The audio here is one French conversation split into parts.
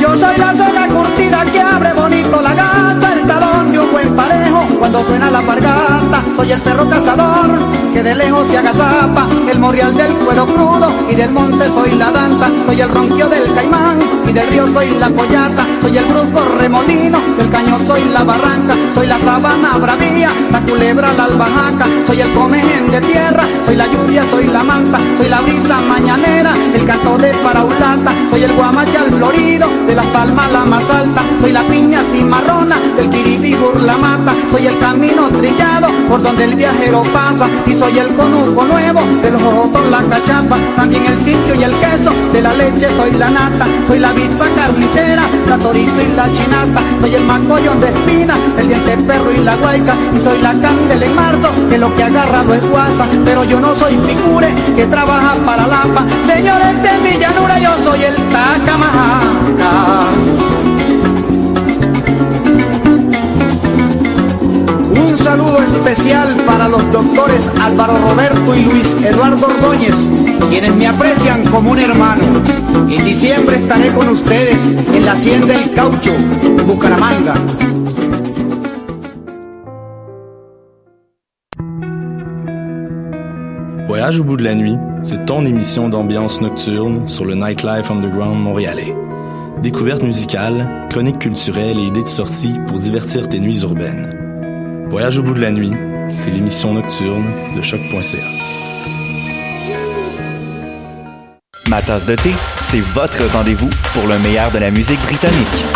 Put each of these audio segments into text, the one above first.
Yo soy la soga curtida que abre bonito la gata, el talón de un buen parejo cuando suena la pargata. Soy el perro cazador que de lejos se agazapa, el morial del cuero crudo y del monte soy la danta. Soy el ronquio del caimán del río soy la pollata. Soy el brusco remolino, del caño soy la barranca. Soy la sabana bravía, la culebra la albahaca. Soy el comején de tierra, soy la lluvia, soy la manta. Soy la brisa mañanera, el canto de paraulata. Soy el guamachal florido, de las palmas la más alta. Soy la piña cimarrona, del kiribí la mata. Soy el camino trillado, por donde el viajero pasa. Y soy el conuco nuevo, de los jotos la cachapa. También el sitio y el queso, de la leche soy la nata. Soy la avispa carnicera, la torito y la chinata. Soy el macollón de espina, el diente perro y la guayca. Y soy la candela en marzo, que lo que agarra lo es guasa. Pero yo no soy figure, que trabaja para la paz. Señores de mi llanura, yo soy el tacamajaca. Saludo especial para los doctores Álvaro Roberto y Luis Eduardo Ordóñez, quienes me aprecian como un hermano. En diciembre estaré con ustedes en la Hacienda del Caucho, Bucaramanga. Voyage au bout de la nuit, c'est ton émission d'ambiance nocturne sur le Nightlife Underground montréalais. Découvertes musicales, chroniques culturelles et idées de sortie pour divertir tes nuits urbaines. Voyage au bout de la nuit, c'est l'émission nocturne de choc.ca. Ma tasse de thé, c'est votre rendez-vous pour le meilleur de la musique britannique.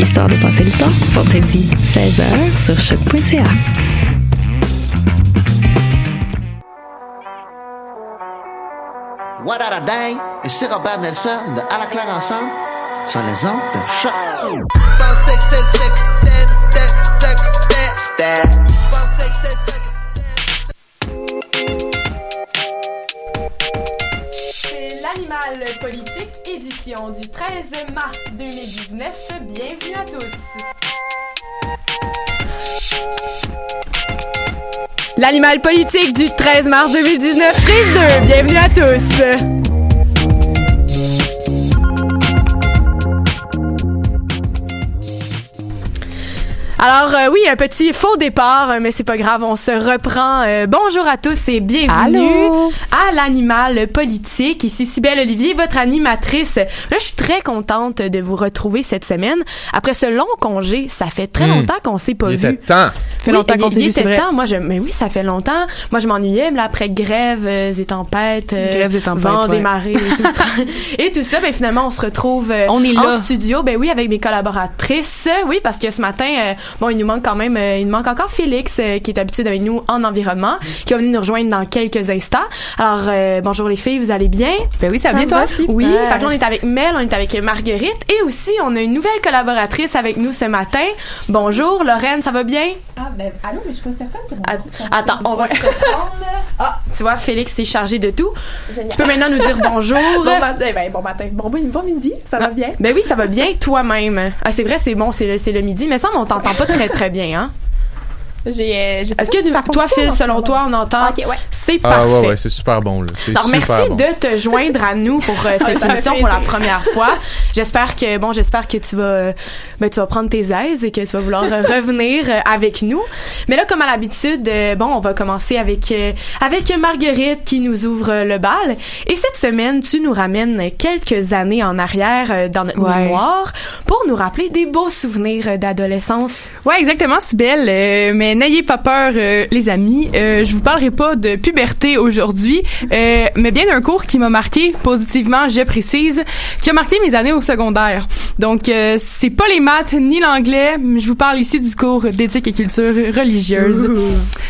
Histoire de passer le temps, vendredi 16h sur choc.ca. What a day? Et c'est Robert Nelson de À la claire ensemble sur les ondes de choc. C'est l'animal politique, édition du 13 mars 2019. Bienvenue à tous. L'animal politique du 13 mars 2019, prise 2. Bienvenue à tous. Alors euh, oui, un petit faux départ, euh, mais c'est pas grave, on se reprend. Euh, bonjour à tous et bienvenue Allô? à l'animal politique. Ici Cybelle Olivier, votre animatrice. Là, je suis très contente de vous retrouver cette semaine. Après ce long congé, ça fait très Hmm. longtemps qu'on s'est pas Il vu. était temps. fait longtemps qu'on s'est vu, c'est vrai. temps. Moi, je, mais oui, ça fait longtemps. Moi, je m'ennuyais. Mais là, après grèves euh, et tempêtes, euh, Grèves et tempêtes, vents ouais. et marées et tout, et tout ça, ben finalement, on se retrouve On est en là. studio. Ben oui, avec mes collaboratrices. Oui, parce que ce matin, euh, bon, il nous manque quand même, euh, il nous manque encore Félix, euh, qui est habitué avec nous en environnement, qui va venir nous rejoindre dans quelques instants. Alors, euh, bonjour les filles, vous allez bien? Ben oui, ça va bien, toi? super. Oui, fait que là, on est avec Mel, on est avec Marguerite, et aussi, on a une nouvelle collaboratrice avec nous ce matin. Bonjour, Lorraine, ça va bien? Ah, ben, allô, mais je suis pas certaine que mon. Attends, on va. ah, tu vois, Félix s'est chargé de tout. Génial. Tu peux maintenant nous dire bonjour. Bon matin, ben, bon matin. Bon, bon, bon midi, ça va bien? Ben oui, ça va bien toi-même. Ah, c'est vrai, c'est bon, c'est le, c'est le midi, mais ça, on t'entend pas très très bien, hein? Est-ce que si ça toi, Phil, selon toi, on entend? Ok, ouais. C'est Ah parfait. ouais, ouais, c'est super bon, là. C'est Alors super merci bon. de te joindre à nous pour euh, cette émission pour la première fois. J'espère que bon, j'espère que tu vas euh, ben, tu vas prendre tes aises et que tu vas vouloir euh, revenir euh, avec nous. Mais là comme à l'habitude, euh, bon, on va commencer avec euh, avec Marguerite qui nous ouvre euh, le bal et cette semaine, tu nous ramènes quelques années en arrière euh, dans notre Ouais. mémoire pour nous rappeler des beaux souvenirs euh, d'adolescence. Ouais, exactement, c'est belle. euh, mais Mais n'ayez pas peur, euh, les amis. Euh, je vous parlerai pas de puberté aujourd'hui, euh, mais bien d'un cours qui m'a marqué positivement, je précise, qui a marqué mes années au secondaire. Donc, euh, c'est pas les maths ni l'anglais, je vous parle ici du cours d'éthique et culture religieuse.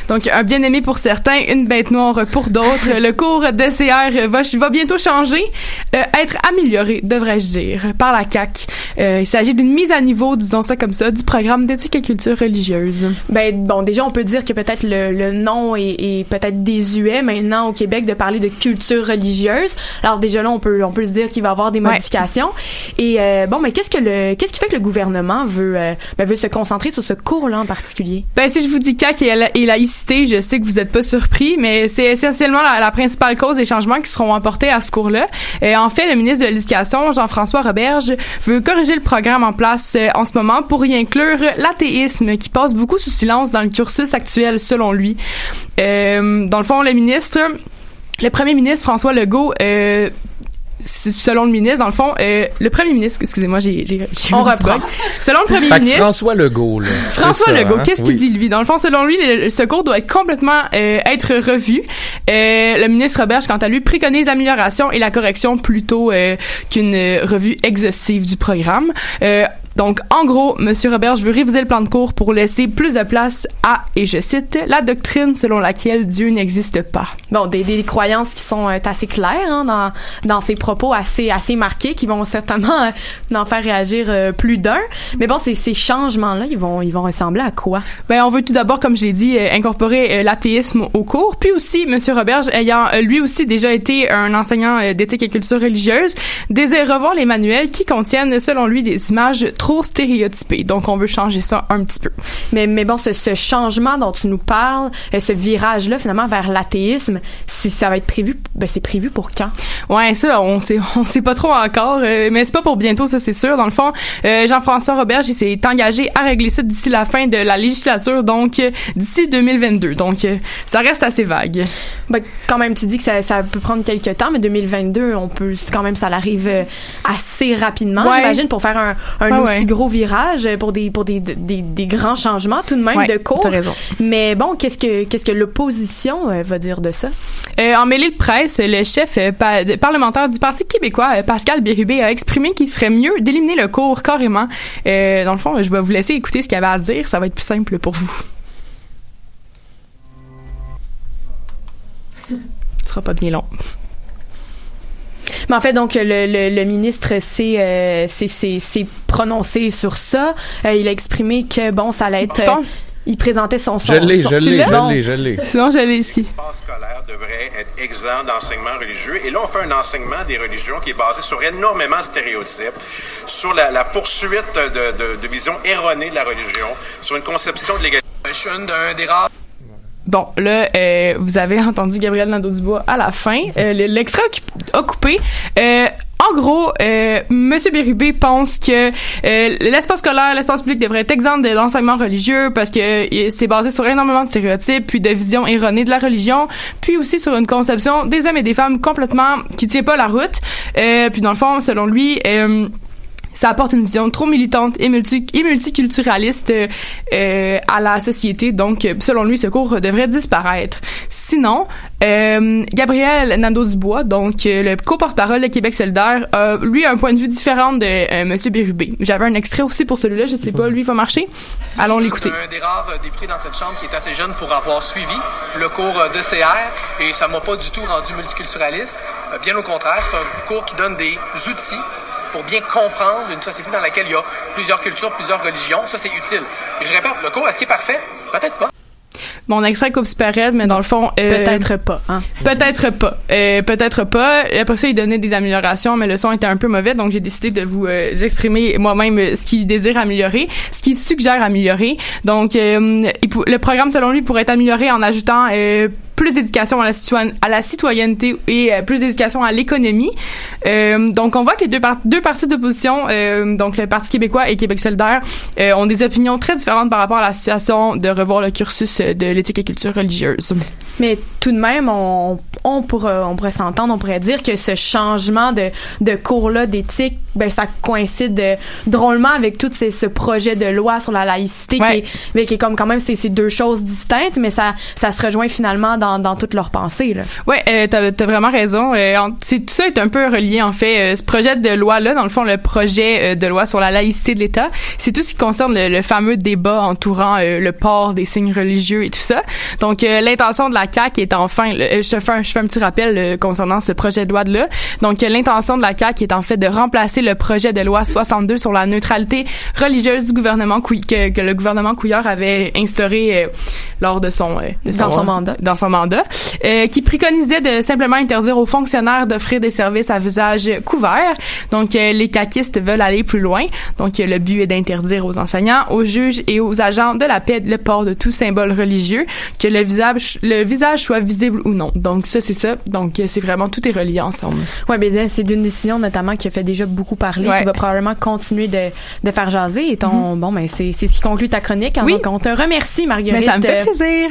Donc, un bien aimé pour certains, une bête noire pour d'autres. Le cours d'SCR va, va bientôt changer, être amélioré, devrais-je dire, par la CAC. Euh, il s'agit d'une mise à niveau, disons ça comme ça, du programme d'éthique et culture religieuse. Ben bon, déjà on peut dire que peut-être le, le nom est, est peut-être désuet maintenant au Québec de parler de culture religieuse. Alors déjà là on peut on peut se dire qu'il va y avoir des Ouais. modifications. Et euh, bon, mais qu'est-ce que le qu'est-ce qui fait que le gouvernement veut euh, ben, veut se concentrer sur ce cours-là en particulier? Ben, si je vous dis CAC et, la- et laïcité, je sais que vous n'êtes pas surpris, mais c'est essentiellement la, la principale cause des changements qui seront apportés à ce cours-là. Euh, en fait, le ministre de l'Éducation, Jean-François Roberge, veut corriger le programme en place euh, en ce moment pour y inclure l'athéisme, qui passe beaucoup sous silence dans le cursus actuel, selon lui. Euh, dans le fond, le ministre, le premier ministre François Legault, euh, selon le ministre, dans le fond, euh, le premier ministre, excusez-moi, j'ai j'ai On reprend. bug. Selon le premier Fait ministre, François Legault, là. François ça, Legault, hein? qu'est-ce Oui. qu'il dit lui? Dans le fond, selon lui, le, ce cours doit être complètement euh, être revu. Euh, le ministre Roberge, quant à lui, préconise l'amélioration et la correction plutôt euh, qu'une revue exhaustive du programme. Donc, en gros, Monsieur Roberge veut réviser le plan de cours pour laisser plus de place à, et je cite, la doctrine selon laquelle Dieu n'existe pas. Bon, des, des croyances qui sont euh, assez claires hein, dans dans ces propos assez assez marqués qui vont certainement euh, en faire réagir euh, plus d'un. Mais bon, ces ces changements là, ils vont ils vont ressembler à quoi? Ben, on veut tout d'abord, comme je l'ai dit, euh, incorporer euh, l'athéisme au cours. Puis aussi, Monsieur Roberge, ayant lui aussi déjà été un enseignant d'éthique et culture religieuse, désire revoir les manuels qui contiennent, selon lui, des images trop stéréotypées. Donc, on veut changer ça un petit peu. Mais, mais bon, ce, ce changement dont tu nous parles, euh, ce virage-là, finalement, vers l'athéisme, si ça va être prévu, ben, c'est prévu pour quand? Ouais, ça, on sait, on sait pas trop encore, euh, mais c'est pas pour bientôt, ça c'est sûr. Dans le fond, euh, Jean-François Roberge, il s'est engagé à régler ça d'ici la fin de la législature, donc euh, d'ici 2022. Donc, ça reste assez vague. Ben, quand même, tu dis que ça, ça peut prendre quelques temps, mais 2022, on peut, quand même, ça l'arrive assez rapidement, Ouais. j'imagine, pour faire un, un Ouais, ouais. gros virage, pour des, pour des, des, des grands changements, tout de même, Ouais, de cours. raison. Mais bon, qu'est-ce que, qu'est-ce que l'opposition euh, va dire de ça? Euh, en mêlée de presse, le chef euh, de- parlementaire du Parti québécois, Pascal Bérubé, a exprimé qu'il serait mieux d'éliminer le cours carrément. Dans le fond, je vais vous laisser écouter ce qu'il avait à dire. Ça va être plus simple pour vous. Ce sera pas bien long. Mais en fait, donc, le, le, le ministre s'est, euh, prononcé sur ça. Euh, il a exprimé que, bon, ça allait être... Bon. euh, il présentait son... son Je l'ai, je l'ai, je l'ai, je l'ai. Sinon, je l'ai ici. l'espace scolaire devrait être exempt d'enseignement religieux. Et là, on fait un enseignement des religions qui est basé sur énormément de stéréotypes, sur la, la poursuite de, de, de visions erronées de la religion, sur une conception de l'égalité. Je suis un d'un des rares Bon, là, euh, vous avez entendu Gabriel Nadeau-Dubois à la fin. Euh, le- L'extrait a coupé. Euh, en gros, euh, Monsieur Bérubé pense que euh, l'espace scolaire, l'espace public devrait être exempt de l'enseignement religieux parce que euh, c'est basé sur énormément de stéréotypes, puis de visions erronées de la religion, puis aussi sur une conception des hommes et des femmes complètement qui tient pas la route. Euh, puis dans le fond, selon lui, euh, ça apporte une vision trop militante et, multi et multiculturaliste euh, à la société. Donc, selon lui, ce cours devrait disparaître. Sinon, euh, Gabriel Nadeau-Dubois, donc euh, le co-porte-parole de Québec solidaire, a, lui, un point de vue différent de euh, Monsieur Bérubé. J'avais un extrait aussi pour celui-là, je sais pas, lui, va marcher. Allons l'écouter. un des rares députés dans cette chambre qui est assez jeune pour avoir suivi le cours de CR et ça m'a pas du tout rendu multiculturaliste. Euh, Bien au contraire, c'est un cours qui donne des outils pour bien comprendre une société dans laquelle il y a plusieurs cultures, plusieurs religions. Ça, c'est utile. Et je répète, le cours, est-ce qu'il est parfait? Peut-être pas. Mon extrait coupe super raide, mais dans le fond... euh, Peut-être pas, hein? Peut-être pas. Euh, peut-être pas. Et Après ça, il donnait des améliorations, mais le son était un peu mauvais, donc j'ai décidé de vous euh, exprimer moi-même ce qu'il désire améliorer, ce qu'il suggère améliorer. Donc, euh, il le programme, selon lui, pourrait être amélioré en ajoutant euh, plus d'éducation à la, citoyen- à la citoyenneté et euh, plus d'éducation à l'économie. Euh, donc, on voit que les deux, par- deux partis d'opposition, euh, donc le Parti québécois et Québec solidaire, ont des opinions très différentes par rapport à la situation de revoir le cursus de l'éthique et culture religieuse. Mais tout de même, on, on, pourra, on pourrait s'entendre, on pourrait dire que ce changement de, de cours-là d'éthique, ben, ça coïncide drôlement avec tout ces, ce projet de loi sur la laïcité qui, Ouais. est, qui est comme quand même, c'est deux choses distinctes, mais ça, ça se rejoint finalement dans, dans toutes leurs pensées. Là. Ouais, euh, t'as as vraiment raison. Euh, en- c'est tout ça est un peu relié en fait. Euh, ce projet de loi là, dans le fond, le projet euh, de loi sur la laïcité de l'État, c'est tout ce qui concerne le, le fameux débat entourant le port des signes religieux et tout ça. Donc l'intention de la CAQ est enfin, le- je te fais un, je fais un petit rappel concernant ce projet de loi de là. Donc l'intention de la CAQ est en fait de remplacer le projet de loi 62 sur la neutralité religieuse du gouvernement que, que le gouvernement Couillard avait instauré lors de son, de Dans son mandat. dans son mandat, euh, qui préconisait de simplement interdire aux fonctionnaires d'offrir des services à visage couvert. Donc, euh, les caquistes veulent aller plus loin. Donc, euh, le but est d'interdire aux enseignants, aux juges et aux agents de la paix le port de tout symbole religieux, que le visage, le visage soit visible ou non. Donc, ça, c'est ça. Donc, c'est vraiment, tout est relié ensemble. Ouais, ben c'est d'une décision notamment qui a fait déjà beaucoup parler, Ouais. qui va probablement continuer de, de faire jaser. Et ton, bon, ben c'est ce qui conclut ta chronique. hein. Oui. Donc, on te remercie, Marguerite. Mais ça me fait plaisir.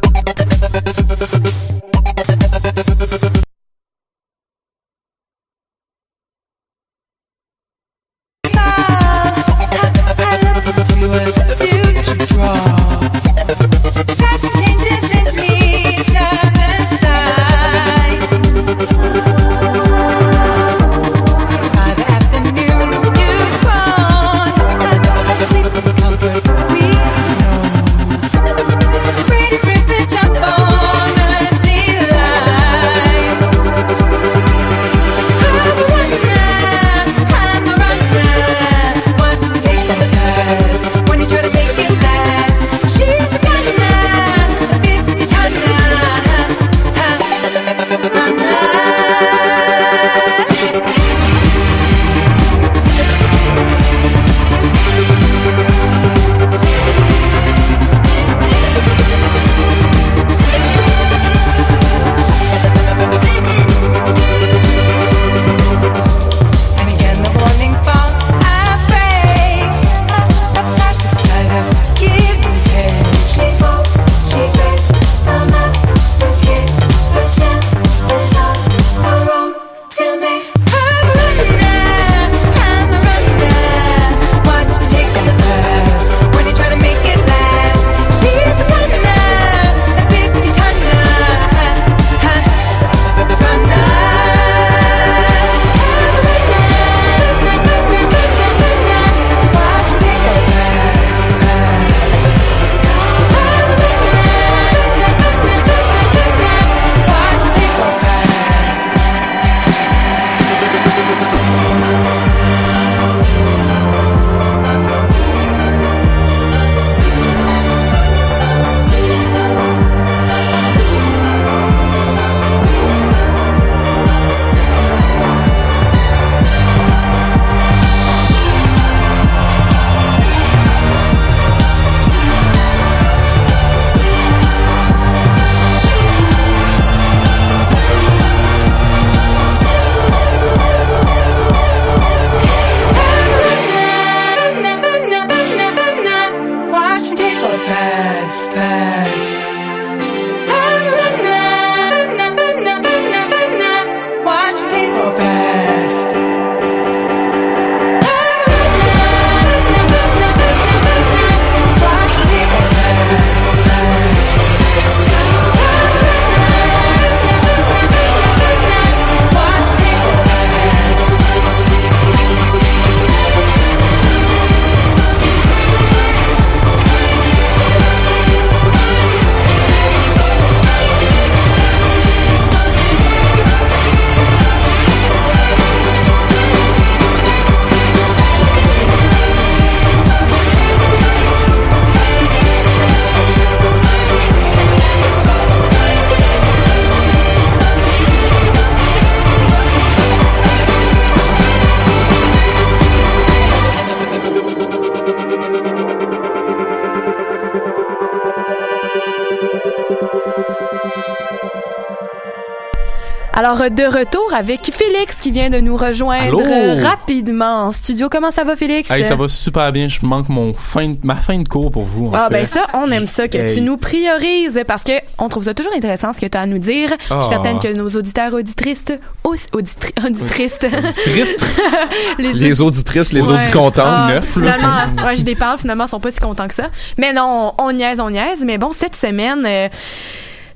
de retour avec Félix qui vient de nous rejoindre Allô? rapidement en studio. Comment ça va, Félix? Hey, ça va super bien. Je manque mon fin de- ma fin de cours pour vous. en Ah fait. ben ça, on aime ça que Hey. tu nous priorises parce que on trouve ça toujours intéressant ce que tu as à nous dire. Je Ah. suis certaine que nos auditeurs auditrices aussi auditri- auditrices les, Les auditrices, les Ouais. audicontents, Ah, neuf, là. Finalement, ouais, je les parle, finalement, ils sont pas si contents que ça. Mais non, on, on niaise, on niaise. Mais bon, cette semaine, euh,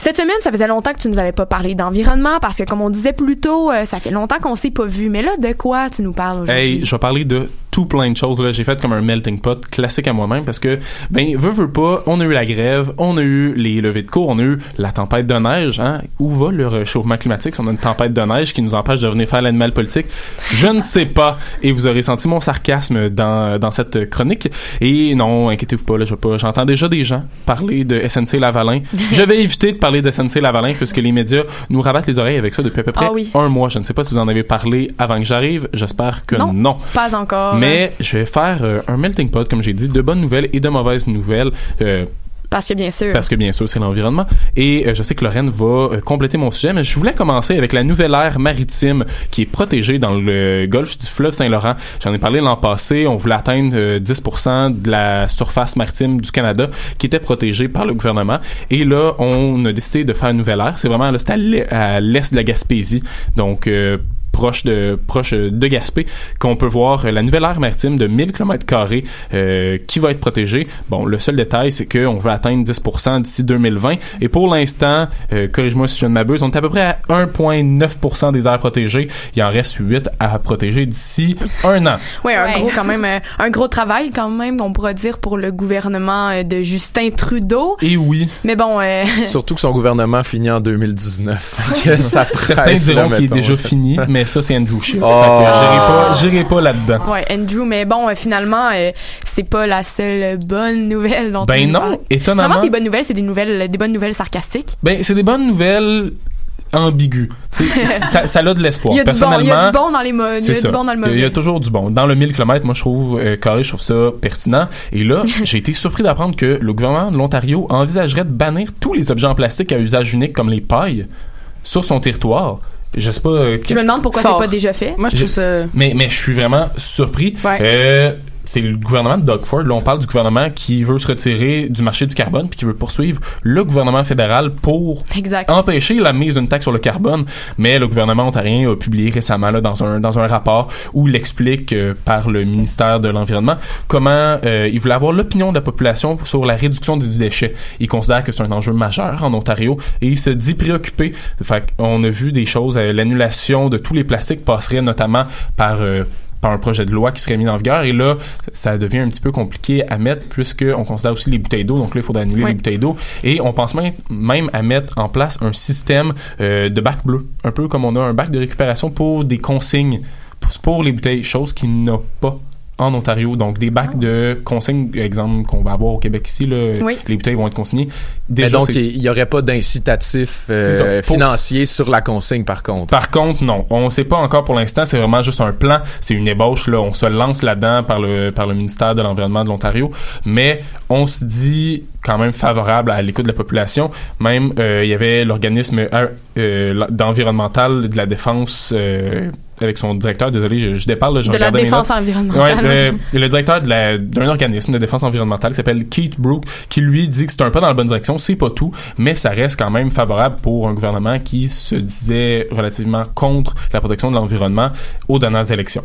cette semaine, ça faisait longtemps que tu nous avais pas parlé d'environnement parce que, comme on disait plus tôt, euh, ça fait longtemps qu'on s'est pas vu. Mais là, de quoi tu nous parles aujourd'hui? Hey, je vais parler de tout plein de choses. Là. J'ai fait comme un melting pot classique à moi-même parce que, ben, veut, veut pas, on a eu la grève, on a eu les levées de cours, on a eu la tempête de neige. Hein? Où va le réchauffement climatique? Si on a une tempête de neige qui nous empêche de venir faire l'animal politique? Je ne sais pas. Et vous aurez senti mon sarcasme dans, dans cette chronique. Et non, inquiétez-vous pas, là, je vais pas. J'entends déjà des gens parler de SNC Lavalin. je vais éviter de parler de SNC Lavalin puisque les médias nous rabattent les oreilles avec ça depuis à peu près Ah oui. un mois. Je ne sais pas si vous en avez parlé avant que j'arrive. J'espère que Non. non. Pas encore. Mais je vais faire euh, un melting pot, comme j'ai dit, de bonnes nouvelles et de mauvaises nouvelles. euh, Parce que bien sûr. parce que bien sûr, c'est l'environnement. Et euh, je sais que Lorraine va euh, compléter mon sujet, mais je voulais commencer avec la nouvelle aire maritime qui est protégée dans le golfe du fleuve Saint-Laurent. J'en ai parlé l'an passé. On voulait atteindre euh, 10% de la surface maritime du Canada qui était protégée par le gouvernement. Et là, on a décidé de faire une nouvelle aire. C'est vraiment là, c'est à l'e- à l'est de la Gaspésie. Donc, euh, proche de proche de Gaspé qu'on peut voir la nouvelle aire maritime de 1000 km carrés euh, qui va être protégée. Bon, le seul détail c'est qu'on veut atteindre 10% d'ici 2020 et pour l'instant, euh, corrige-moi si je ne m'abuse, on est à peu près à 1.9% des aires protégées. Il en reste 8 à protéger d'ici un an. Oui, un Ouais. gros quand même, euh, un gros travail quand même, on pourra dire pour le gouvernement euh, de Justin Trudeau. Et oui, Mais bon, euh, Surtout que son gouvernement finit en 2019. Que ça certains diront qu'il est déjà fini, mais ça c'est Andrew Scheer. Oh. J'irai pas, j'irai pas là-dedans. ouais, Andrew, mais bon, euh, finalement, euh, c'est pas la seule bonne nouvelle dont Ben non, parles. étonnamment. Seulement tes bonnes nouvelles, c'est des nouvelles, des bonnes nouvelles sarcastiques. Ben, c'est des bonnes nouvelles sais, ça, ça a de l'espoir. Il y a du bon, il y a Personnellement, du bon dans les mo- il y C'est a ça. du bon dans le Il y a- mauvais. Il y a toujours du bon. Dans le 1000 km, moi, je trouve, euh, carré, je trouve ça pertinent. Et là, j'ai été surpris d'apprendre que le gouvernement de l'Ontario envisagerait de bannir tous les objets en plastique à usage unique comme les pailles sur son territoire. Je sais pas. euh, Je me demande pourquoi c'est pas déjà fait. Moi, je trouve ça. mais, mais je suis vraiment surpris. Ouais. Euh, c'est le gouvernement de Doug Ford. Là, on parle du gouvernement qui veut se retirer du marché du carbone puis qui veut poursuivre le gouvernement fédéral pour Exact. empêcher la mise d'une taxe sur le carbone. Mais le gouvernement ontarien a publié récemment là, dans, un, dans un rapport où il explique euh, par le ministère de l'Environnement comment euh, il voulait avoir l'opinion de la population sur la réduction des déchets. Il considère que c'est un enjeu majeur en Ontario et il se dit préoccupé. Fait on a vu des choses, euh, l'annulation de tous les plastiques passerait notamment par... par un projet de loi qui serait mis en vigueur. Et là ça devient un petit peu compliqué à mettre puisque on considère aussi les bouteilles d'eau. Donc là il faudrait annuler Oui. les bouteilles d'eau. Et on pense même, même à mettre en place un système euh, de bac bleu. Un peu comme on a un bac de récupération pour des consignes pour, pour les bouteilles. Chose qu'il n'a pas en Ontario, donc des bacs de consignes, exemple qu'on va avoir au Québec ici, là, Oui. les bouteilles vont être consignées. Mais donc, il n'y aurait pas d'incitatif euh, financier sur la consigne, par contre? Par contre, non. On ne sait pas encore pour l'instant. C'est vraiment juste un plan. C'est une ébauche. Là. On se lance là-dedans par le, par le ministère de l'Environnement de l'Ontario. Mais on se dit quand même favorable à l'écoute de la population. Même, euh, il y avait l'organisme euh, euh, d'environnemental de la défense euh, avec son directeur. Désolé, je, je déparle. là, je De la défense environnementale. Ouais, le, le directeur de la- d'un organisme de défense environnementale qui s'appelle Keith Brook, qui lui dit que c'est un pas dans la bonne direction, c'est pas tout, mais ça reste quand même favorable pour un gouvernement qui se disait relativement contre la protection de l'environnement aux dernières élections.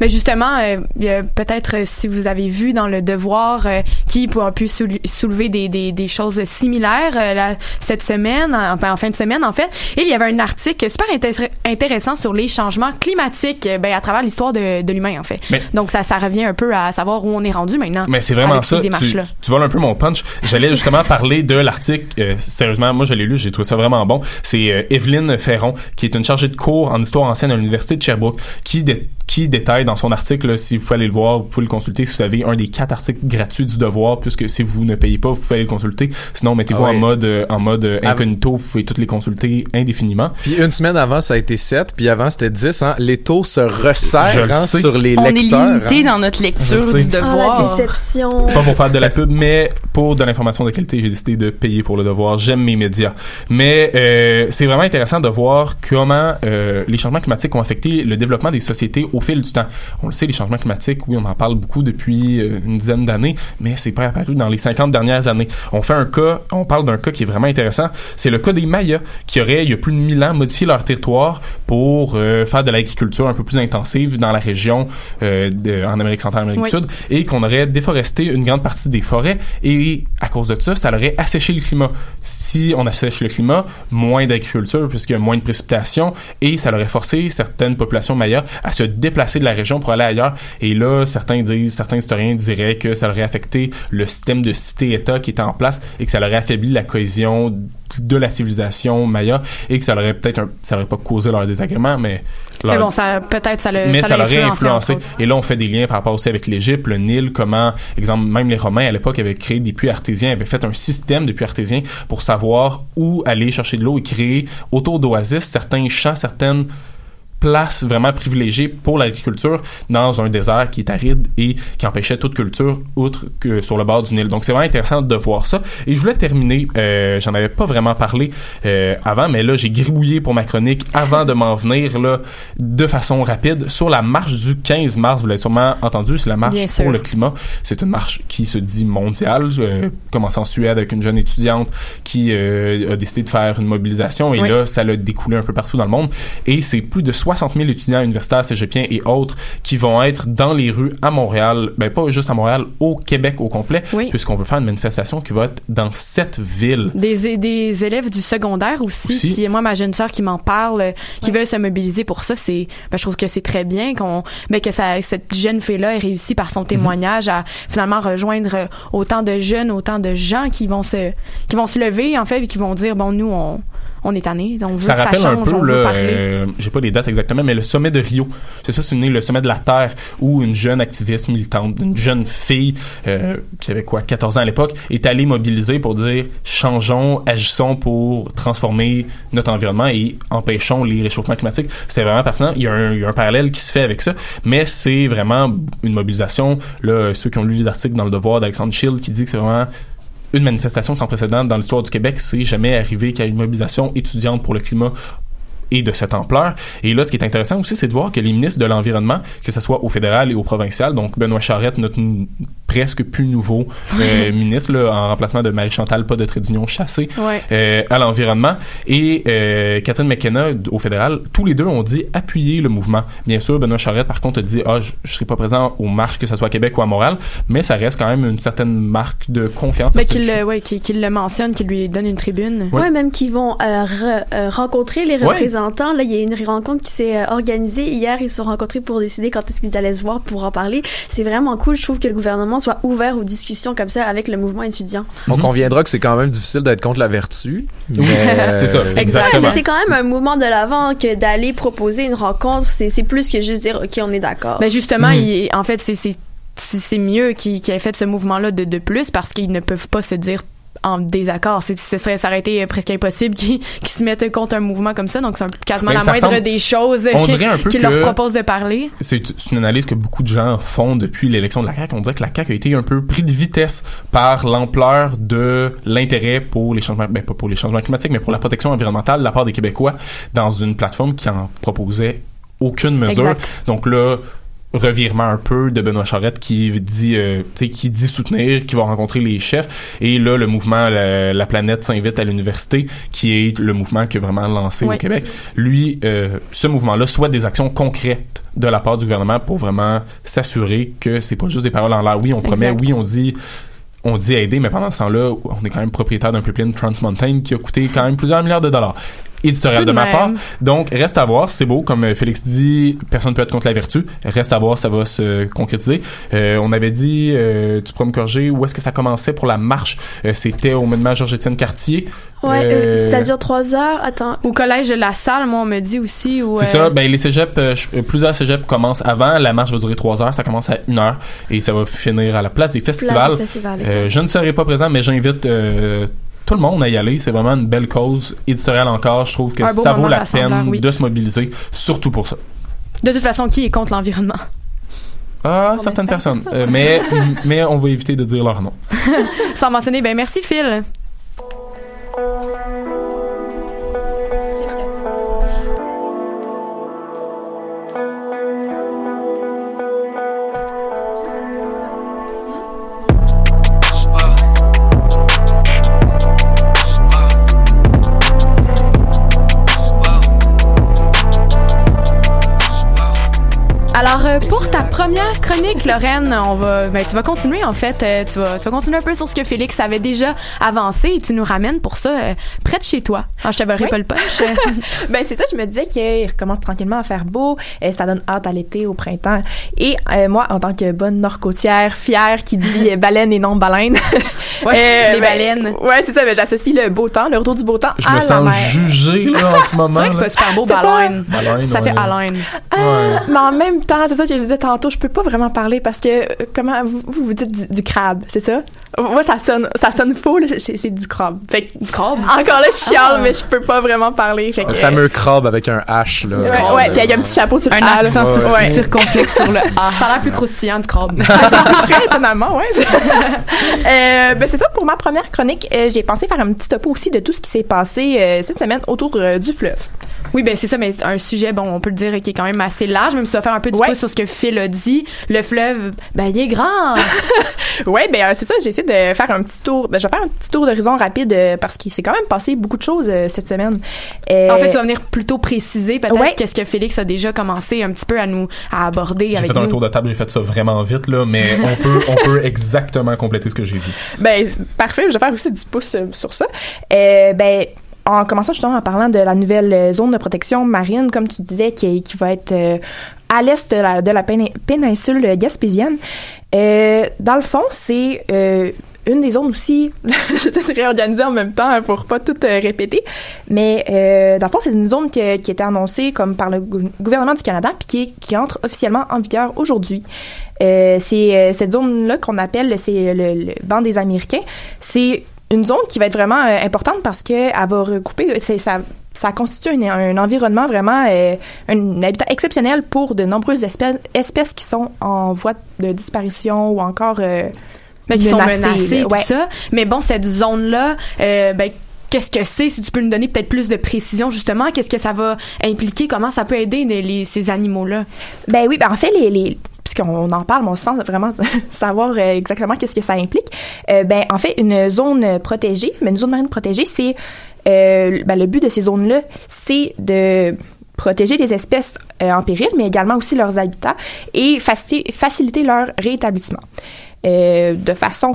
Mais justement, euh, peut-être euh, si vous avez vu dans le Devoir euh, qui a pu soule- soulever des, des, des choses similaires euh, là, cette semaine, en, enfin, en fin de semaine en fait, et il y avait un article super intér- intéressant sur les changements climatiques ben, à travers l'histoire de, de l'humain en fait. Mais- Donc ça, ça revient un peu à savoir où on est rendu maintenant. Mais c'est vraiment avec ça. Tu, tu voles un peu mon punch. J'allais justement parler de l'article. sérieusement, moi, je l'ai lu, j'ai trouvé ça vraiment bon. C'est Evelyne Ferron, qui est une chargée de cours en histoire ancienne à l'Université de Sherbrooke, qui, dé- qui, dé- dans son article. là, si vous pouvez aller le voir, vous pouvez le consulter. Si vous avez un des quatre articles gratuits du devoir, puisque si vous ne payez pas, vous pouvez aller le consulter. Sinon, mettez-vous Ah ouais. en mode euh, en mode euh, Ah. incognito. Vous pouvez toutes les consulter indéfiniment. Puis une semaine avant, ça a été 7, puis avant, c'était 10. Hein. Les taux se resserrent le hein, sur les On est lecteurs. limité hein. dans notre lecture du Ah, devoir. la déception. Pas pour faire de la pub, mais pour de l'information de qualité, j'ai décidé de payer pour le devoir. J'aime mes médias. Mais euh, c'est vraiment intéressant de voir comment euh, les changements climatiques ont affecté le développement des sociétés au fil du temps. On le sait, les changements climatiques, oui, on en parle beaucoup depuis euh, une dizaine d'années, mais c'est pas apparu dans les 50 dernières années. On fait un cas, on parle d'un cas qui est vraiment intéressant. C'est le cas des Mayas, qui auraient, il y a plus de 1000 ans, modifié leur territoire pour euh, faire de l'agriculture un peu plus intensive dans la région euh, de- en Amérique centrale, Amérique Oui. du Sud, et qu'on aurait déforesté une grande partie des forêts et à cause de ça, ça aurait asséché le climat. Si on assèche le climat, moins d'agriculture puisqu'il y a moins de précipitations et ça aurait forcé certaines populations mayas à se déplacer de la région pour aller ailleurs. Et là, certains disent, certains historiens diraient que ça aurait affecté le système de cité-État qui était en place et que ça aurait affaibli la cohésion de la civilisation maya et que ça aurait peut-être un- ça aurait pas causé leur désagrément mais Mais leur- bon, ça, peut-être, ça le, mais ça, l'a l'aurait influencé. autres. Et là, on fait des liens par rapport aussi avec l'Égypte, le Nil, comment, exemple, même les Romains à l'époque avaient créé des puits artésiens, avaient fait un système de puits artésiens pour savoir où aller chercher de l'eau et créer autour d'oasis certains champs, certaines places vraiment privilégiées pour l'agriculture dans un désert qui est aride et qui empêchait toute culture outre que sur le bord du Nil. Donc c'est vraiment intéressant de voir ça. Et je voulais terminer, euh, j'en avais pas vraiment parlé euh, avant, mais là j'ai gribouillé pour ma chronique avant de m'en venir là de façon rapide sur la marche du 15 mars. Vous l'avez sûrement entendu, c'est la marche Bien pour sûr. le climat. C'est une marche qui se dit mondiale, euh, commence en Suède avec une jeune étudiante qui euh, a décidé de faire une mobilisation et Oui. là ça l'a découlé un peu partout dans le monde et c'est plus de 60 000 étudiants universitaires, cégepiens et autres qui vont être dans les rues à Montréal, ben pas juste à Montréal, au Québec au complet, Oui. puisqu'on veut faire une manifestation qui va être dans sept villes. Des, des élèves du secondaire aussi, Aussi. qui moi ma jeune sœur qui m'en parle, euh, qui veulent se mobiliser pour ça, c'est ben, je trouve que c'est très bien qu'on ben, que ça cette jeune fille là ait réussi par son Mhm. témoignage à finalement rejoindre euh, autant de jeunes, autant de gens qui vont se qui vont se lever en fait et qui vont dire bon nous on on est tannés, on veut Ça que ça rappelle change, un peu, là, euh, j'ai pas les dates exactement, mais le sommet de Rio. Je sais pas si vous venez le sommet de la Terre, où une jeune activiste militante, une jeune fille euh, qui avait quoi, 14 ans à l'époque, est allée mobiliser pour dire changeons, agissons pour transformer notre environnement et empêchons les réchauffements climatiques. C'est vraiment pertinent. Il y, a un, il y a un parallèle qui se fait avec ça, mais c'est vraiment une mobilisation. Là, ceux qui ont lu les articles dans le Devoir d'Alexandre Schill qui dit que c'est vraiment une manifestation sans précédent dans l'histoire du Québec. C'est jamais arrivé qu'il y ait une mobilisation étudiante pour le climat et de cette ampleur. Et là, ce qui est intéressant aussi, c'est de voir que les ministres de l'Environnement, que ce soit au fédéral et au provincial, donc Benoît Charette, notre presque plus nouveau euh, ministre, là, en remplacement de Marie-Chantal, pas de trait d'union chassé, Ouais. euh, à l'environnement, et euh, Catherine McKenna au fédéral, tous les deux ont dit appuyer le mouvement. Bien sûr, Benoît Charette, par contre, a dit ah, je, je serai pas présent aux marches, que ce soit à Québec ou à Montréal, mais ça reste quand même une certaine marque de confiance. que qu'il le, ouais, qu'il qu'il le mentionne, qu'il lui donne une tribune. Ouais, même qu'ils vont euh, re- euh, rencontrer les Ouais. Représentants. Là, il y a une rencontre qui s'est euh, organisée hier. Ils se sont rencontrés pour décider quand est-ce qu'ils allaient se voir pour en parler. C'est vraiment cool. Je trouve que le gouvernement soit ouvert aux discussions comme ça avec le mouvement étudiant. On conviendra que c'est quand même difficile d'être contre la vertu. mais, C'est ça, euh, exactement. Mais c'est quand même un mouvement de l'avant que d'aller proposer une rencontre. C'est c'est plus que juste dire, OK, on est d'accord. Ben justement, Mhm. il- en fait, c'est c'est mieux qu'ils qu'ils aient fait ce mouvement-là de, de plus parce qu'ils ne peuvent pas se dire en désaccord. C'est- Ce serait, ça aurait été presque impossible qu'ils se mettent contre un mouvement comme ça. Donc, c'est quasiment Ben, la moindre semble- des choses qu'ils leur proposent de parler. c'est c'est une analyse que beaucoup de gens font depuis l'élection de la CAQ. On dirait que la CAQ a été un peu pris de vitesse par l'ampleur de l'intérêt pour les changements, ben pas pour les changements climatiques, mais pour la protection environnementale de la part des Québécois dans une plateforme qui en proposait aucune mesure. Exact. Donc là, revirement un peu de Benoît Charette qui dit euh, qui dit soutenir, qui va rencontrer les chefs et là le mouvement la, La planète s'invite à l'université qui est le mouvement qui est vraiment lancé au Québec. Lui euh, ce mouvement-là souhaite des actions concrètes de la part du gouvernement pour vraiment s'assurer que c'est pas juste des paroles en l'air. Oui, on promet, oui, on dit on dit aider, mais pendant ce temps-là, on est quand même propriétaire d'un pipeline Trans Mountain qui a coûté quand même plusieurs milliards de dollars. Éditorial de de ma même. part. Donc, reste à voir. C'est beau. Comme euh, Félix dit, personne ne peut être contre la vertu. Reste à voir, ça va se concrétiser. Euh, on avait dit, euh, tu pourrais me corriger, où est-ce que ça commençait pour la marche? Euh, C'était au monument Georges-Étienne Cartier. Ouais, Euh, euh, ça dure trois heures. Attends. Au collège de la salle, moi, on me dit aussi. Où, C'est euh, ça. Ben, les cégeps, plusieurs cégeps commencent avant. La marche va durer trois heures. Ça commence à une heure et ça va finir à la place des festivals. des festivals, Euh, je ne serai pas présent, mais j'invite euh, tout le monde à y aller. C'est vraiment une belle cause éditoriale encore. Je trouve que ça vaut la peine oui. de se mobiliser, surtout pour ça. De toute façon, qui est contre l'environnement? Ah, certaines personnes. Euh, mais, mais on va éviter de dire leur nom. Sans mentionner, ben merci Phil. Première chronique, Lorraine, on va, ben, tu vas continuer, en fait. Euh, tu, vas, tu vas continuer un peu sur ce que Félix avait déjà avancé et tu nous ramènes pour ça euh, près de chez toi. Alors, je te volerai Oui. pas le punch. ben c'est ça, je me disais qu'il recommence tranquillement à faire beau, et ça donne hâte à l'été, au printemps. Et euh, moi, en tant que bonne nord-côtière, fière qui dit baleine et non baleine. Ouais, les ben, baleines. Ouais, c'est ça, ben, j'associe le beau temps, le retour du beau temps Je à me la sens mer. jugé là, en ce moment. C'est vrai que c'est pas super beau, baleine. Baleine, Ça ouais. fait haleine. Ah, mais en même temps, c'est ça que je disais tantôt, je peux pas vraiment parler parce que euh, comment vous vous, dites du, du crabe, c'est ça? Moi ça sonne ça sonne faux, là, c'est, c'est du crabe. Fait que, du crabe? Encore là, je chiale, Ah. mais je peux pas vraiment parler. Fait que, Le fameux crabe avec un H, là. Ouais, ouais, puis il y a un petit chapeau sur Un le A, là. accent Ouais. circonflexe sur le A. Ça a l'air plus croustillant du crabe. Très étonnamment, ouais. euh, ben c'est ça pour ma première chronique. Euh, j'ai pensé faire un petit topo aussi de tout ce qui s'est passé euh, cette semaine autour euh, du fleuve. Oui, ben c'est ça, mais un sujet, bon, on peut le dire, qui est quand même assez large, même si ça va faire un peu du Ouais. pouce sur ce que Phil a dit. Le fleuve, ben il est grand. ouais, ben euh, c'est ça, j'ai essayé de faire un petit tour. Ben, je vais faire un petit tour d'horizon rapide euh, parce qu'il s'est quand même passé beaucoup de choses euh, cette semaine. Euh, En fait, tu vas venir plutôt préciser peut-être Ouais. qu'est-ce que Félix a déjà commencé un petit peu à nous à aborder J'ai avec fait un nous. tour de table, j'ai fait ça vraiment vite, là, mais on peut, on peut exactement compléter ce que j'ai dit. Ben, parfait. Je vais faire aussi du pouce sur ça. Euh, ben, en commençant justement en parlant de la nouvelle zone de protection marine, comme tu disais, qui, qui va être euh, à l'est de la, de la pénin- péninsule gaspésienne. Euh, dans le fond, c'est euh, une des zones aussi, j'essaie de réorganiser en même temps pour pas tout euh, répéter, mais dans le fond, c'est une zone qui, a- qui été annoncée comme par le gou- gouvernement du Canada puis qui, entre officiellement en vigueur aujourd'hui. C'est cette zone-là qu'on appelle, c'est le, le banc des Américains. C'est une zone qui va être vraiment importante parce que elle va recouper, ça. Ça constitue un, un environnement vraiment, euh, un habitat exceptionnel pour de nombreuses espèces, espèces qui sont en voie de disparition ou encore euh, Ben, qui sont menacées, menacés, là. tout ça. Mais bon, cette zone-là, euh, ben, qu'est-ce que c'est? Si tu peux nous donner peut-être plus de précision, justement, qu'est-ce que ça va impliquer? Comment ça peut aider les, les- ces animaux-là? Ben oui, ben en fait, les, les puisqu'on en parle, mais on sent vraiment savoir euh, exactement qu'est-ce que ça implique. Euh, ben en fait, une zone protégée, mais une zone marine protégée, c'est euh, ben, le but de ces zones-là, c'est de protéger les espèces euh, en péril, mais également aussi leurs habitats et faciliter, leur rétablissement. Euh, de façon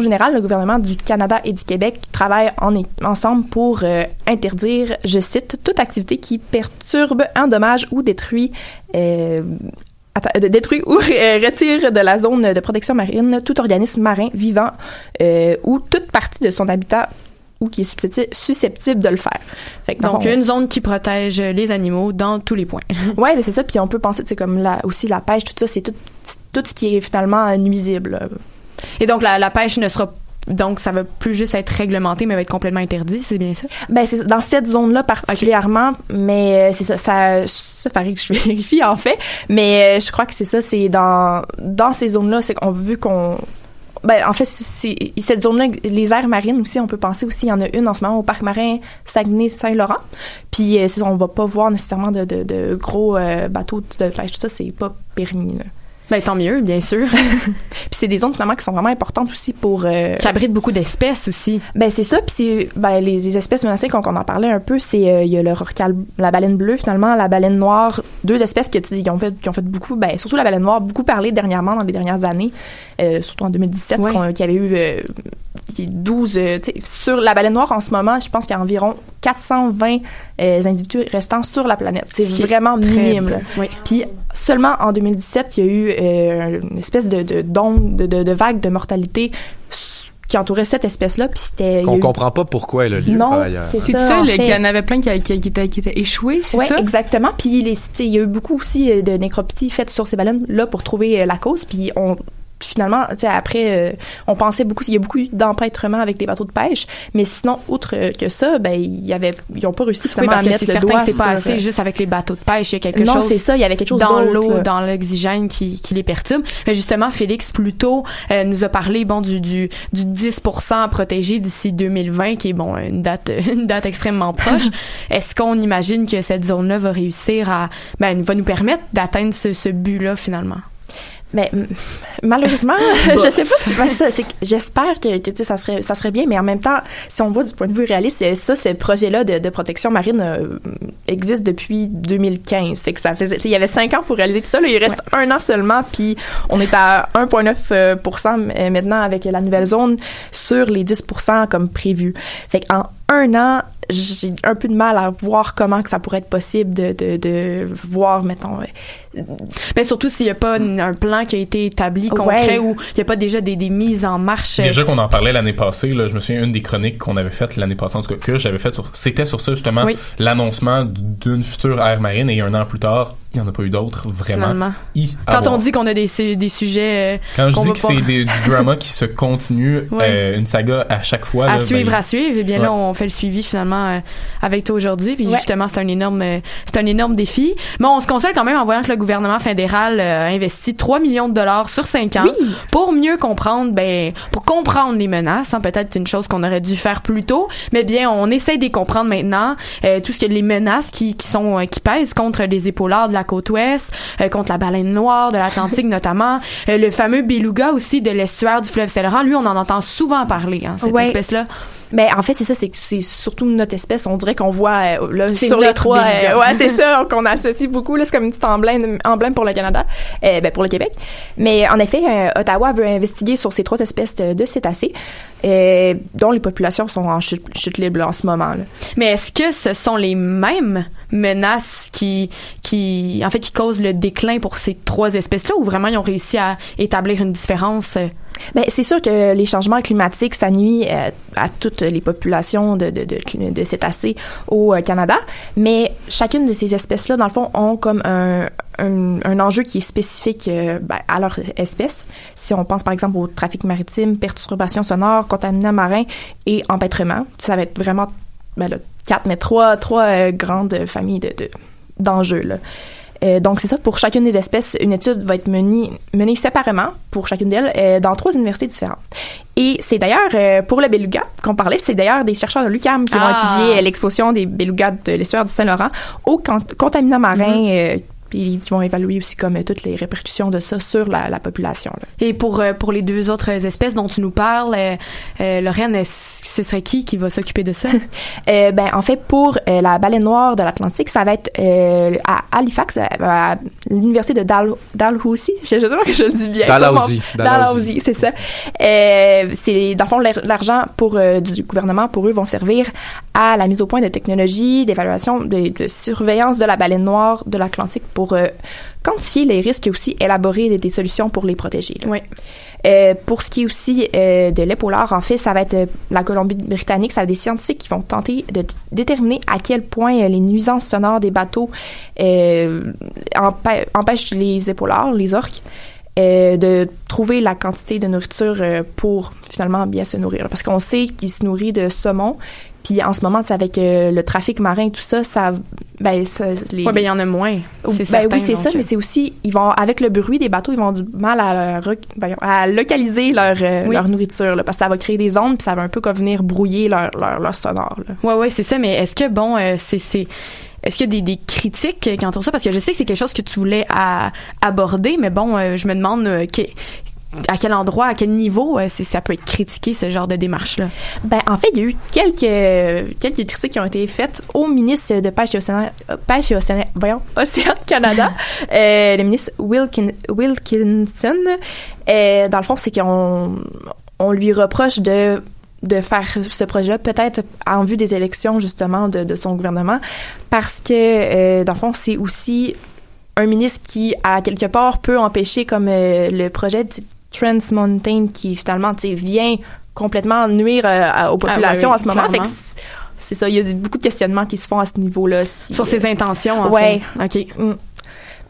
générale, le gouvernement du Canada et du Québec travaillent en, ensemble pour interdire, je cite, toute activité qui perturbe, endommage ou détruit détruit ou retire de la zone de protection marine tout organisme marin vivant ou toute partie de son habitat ou qui est susceptible, de le faire. Fait que, Donc, on- une zone qui protège les animaux dans tous les points. Ouais, mais c'est ça. Puis on peut penser, c'est comme la, aussi la pêche, tout ça, c'est tout, tout ce qui est finalement nuisible. Et donc, la, la pêche ne sera donc, ça va plus juste être réglementé, mais va être complètement interdit, c'est bien ça? Ben, c'est dans cette zone-là particulièrement, mais euh, c'est ça, ça, ça paraît que je vérifie en fait, mais euh, je crois que c'est ça, c'est dans, dans ces zones-là, c'est qu'on vu qu'on ben, en fait, c'est cette zone-là, les aires marines aussi, on peut penser aussi, il y en a une en ce moment au parc marin Saguenay-Saint-Laurent. Puis, euh, on va pas voir nécessairement de, de, de gros euh, bateaux de pêche, tout ça, c'est pas permis. Là. Ben, tant mieux, bien sûr. puis c'est des zones finalement qui sont vraiment importantes aussi pour... Euh, qui abritent beaucoup d'espèces aussi. Ben c'est ça, puis c'est ben, les, les espèces menacées qu'on en parlait un peu, c'est euh, il y a le rorqual, la baleine bleue finalement, la baleine noire, deux espèces qui, qui ont fait qui ont fait beaucoup, ben surtout la baleine noire, beaucoup parlé dernièrement dans les dernières années, euh, surtout en 2017, Ouais. qu'on- qu'il y avait eu euh, 12 euh, tu sais, sur la baleine noire en ce moment, je pense qu'il y a environ 420 euh, individus restants sur la planète. C'est vraiment minime. Puis seulement en 2017, il y a eu euh, une espèce de, de, d'onde, de, de, de vague de mortalité qui entourait cette espèce-là. Puis c'était... Qu'on eu- comprend pas pourquoi elle a lieu Non, par ailleurs. c'est C'est ça, ça, en le- fait. qu'il y en avait plein qui, qui, qui étaient, qui étaient échoués, c'est Ouais, ça? exactement. Puis il y a eu beaucoup aussi euh, de nécropsies faites sur ces baleines là pour trouver euh, la cause. Puis on finalement, après, euh, on pensait beaucoup, il y a beaucoup d'empêtrement avec les bateaux de pêche, mais sinon, outre euh, que ça, ben, y avait, ils n'ont pas réussi Oui, finalement parce à que mettre c'est le certain doigt que c'est pas assez euh, juste avec les bateaux de pêche. Il y a quelque Non, chose. c'est ça, il y avait quelque chose dans l'eau, dans l'oxygène qui, qui les perturbe. Mais justement, Félix Pluto euh, nous a parlé bon du du, du 10% protégé d'ici 2020, qui est bon une date une date extrêmement proche. Est-ce qu'on imagine que cette zone-là va réussir à ben va nous permettre d'atteindre ce, ce but-là finalement? Mais malheureusement, je sais pas. Ben, ça, j'espère que, que, ça serait ça serait bien, mais en même temps, si on voit du point de vue réaliste, euh, ça, ce projet-là de, de protection marine euh, existe depuis 2015. Fait que ça faisait, il y avait cinq ans pour réaliser tout ça. Là, il reste un an seulement, puis on est à 1,9 euh, maintenant avec la nouvelle zone sur les 10 comme prévu. Fait qu'en un an, j'ai un peu de mal à voir comment que ça pourrait être possible de, de, de voir, mettons, euh, Ben surtout s'il n'y a pas un un plan qui a été établi concret Ouais. ou il n'y a pas déjà des, des mises en marche. Déjà qu'on en parlait l'année passée, là, je me souviens une des chroniques qu'on avait faites l'année passée, en tout cas que j'avais fait sur, c'était sur ça justement, Oui. l'annoncement d'une future ère marine et un an plus tard, il n'y en a pas eu d'autres vraiment. Quand on dit qu'on a des, des sujets euh, Quand je dis que c'est des- du drama qui se continue, Ouais. euh, une saga à chaque fois. à là, suivre, ben, à suivre. Et bien là, on fait le suivi finalement euh, avec toi aujourd'hui. Puis Ouais. justement, c'est un énorme, euh, c'est un énorme défi. Mais on se console quand même en voyant que le gouvernement fédéral euh, a investi 3 millions de dollars sur 5 ans pour mieux comprendre, ben, pour comprendre les menaces. hein. Peut-être une chose qu'on aurait dû faire plus tôt, mais bien, on essaye de les comprendre maintenant. Euh, tout ce que les menaces qui, qui sont, euh, qui pèsent contre les épaulards de la côte ouest, euh, contre la baleine noire de l'Atlantique notamment, Euh, le fameux beluga aussi de l'estuaire du fleuve Saint-Laurent. Lui, on en entend souvent parler, hein, cette Ouais. espèce-là. Mais en fait, c'est ça, c'est surtout notre espèce. On dirait qu'on voit euh, là sur les trois. euh, ouais, c'est ça qu'on associe beaucoup. Là, c'est comme une petite emblème, emblème pour le Canada, euh, ben pour le Québec. Mais en effet, Ottawa veut investiguer sur ces trois espèces de, de cétacés, euh, dont les populations sont en chute, chute libre en ce moment. Là. Mais est-ce que ce sont les mêmes menaces qui, qui, en fait, qui causent le déclin pour ces trois espèces-là ou vraiment ils ont réussi à établir une différence? Ben, c'est sûr que les changements climatiques, ça nuit euh, à toutes les populations de, de, de, de cétacés au euh, Canada, mais chacune de ces espèces-là, dans le fond, ont comme un, un, un enjeu qui est spécifique euh, ben, à leur espèce. Si on pense par exemple au trafic maritime, perturbations sonores, contaminants marins et empêtrement, ça va être vraiment ben, là, quatre, mais trois, trois euh, grandes familles de, de, d'enjeux. Là. Euh, donc, c'est ça. Pour chacune des espèces, une étude va être menée, menée séparément pour chacune d'elles euh, dans trois universités différentes. Et c'est d'ailleurs, euh, pour le beluga qu'on parlait, c'est d'ailleurs des chercheurs de l'UQAM qui Ah. vont étudier l'exposition des belugas de l'estuaire du Saint-Laurent aux cont- contaminants marins. Mm-hmm. Puis ils vont évaluer aussi comme euh, toutes les répercussions de ça sur la, la population. là. Et pour, euh, pour les deux autres espèces dont tu nous parles, euh, euh, Lorraine, est-ce- ce serait qui qui va s'occuper de ça? Euh, ben, en fait, pour euh, la baleine noire de l'Atlantique, ça va être euh, à Halifax, à, à l'université de Dal Dalhousie. Je, je sais pas que je le dis bien. Dalhousie. Dalhousie, c'est ça. Euh, c'est dans le fond l'ar- l'argent pour euh, du gouvernement pour eux vont servir à la mise au point de technologies, d'évaluation, de, de surveillance de la baleine noire de l'Atlantique pour euh, quantifier les risques et aussi élaborer des, des solutions pour les protéger. là. Oui. Euh, pour ce qui est aussi euh, de l'épaulard, en fait, ça va être euh, la Colombie-Britannique, ça va être des scientifiques qui vont tenter de déterminer à quel point euh, les nuisances sonores des bateaux empê- empêchent les épaulards, les orques, de trouver la quantité de nourriture pour finalement bien se nourrir. Parce qu'on sait qu'ils se nourrissent de saumon, puis en ce moment, avec euh, le trafic marin et tout ça, ça, ben, ça, les, Oui, ben il y en a moins. C'est ben certain, oui, c'est ça, euh, mais c'est aussi, ils vont, avec le bruit des bateaux, ils vont avoir du mal à, ben, à localiser leur, euh, Oui. leur nourriture, là, parce que ça va créer des ondes, puis ça va un peu comme venir brouiller leur, leur, leur sonore. Là. Ouais, ouais, c'est ça. Mais est-ce que bon, euh, c'est c'est est-ce qu'il y a des, des critiques qui entourent ça? Parce que je sais que c'est quelque chose que tu voulais à- aborder, mais bon, euh, je me demande euh, que- à quel endroit, à quel niveau euh, ça peut être critiqué ce genre de démarche là. Ben, en fait, il y a eu quelques, quelques critiques qui ont été faites au ministre de Pêche et Océan, Pêche et Océan, voyons, Océan Canada, euh, le ministre Wilkin, Wilkinson. Euh, dans le fond, c'est qu'on on lui reproche de de faire ce projet peut-être en vue des élections justement de, de son gouvernement parce que dans le fond c'est aussi un ministre qui à quelque part peut empêcher comme euh, le projet de Trans Mountain qui finalement vient complètement nuire euh, aux Ah, populations en ce moment Fait c'est- ça il y a beaucoup de questionnements qui se font à ce niveau-là si- Sur ses intentions, en ouais fait. OK. Mm.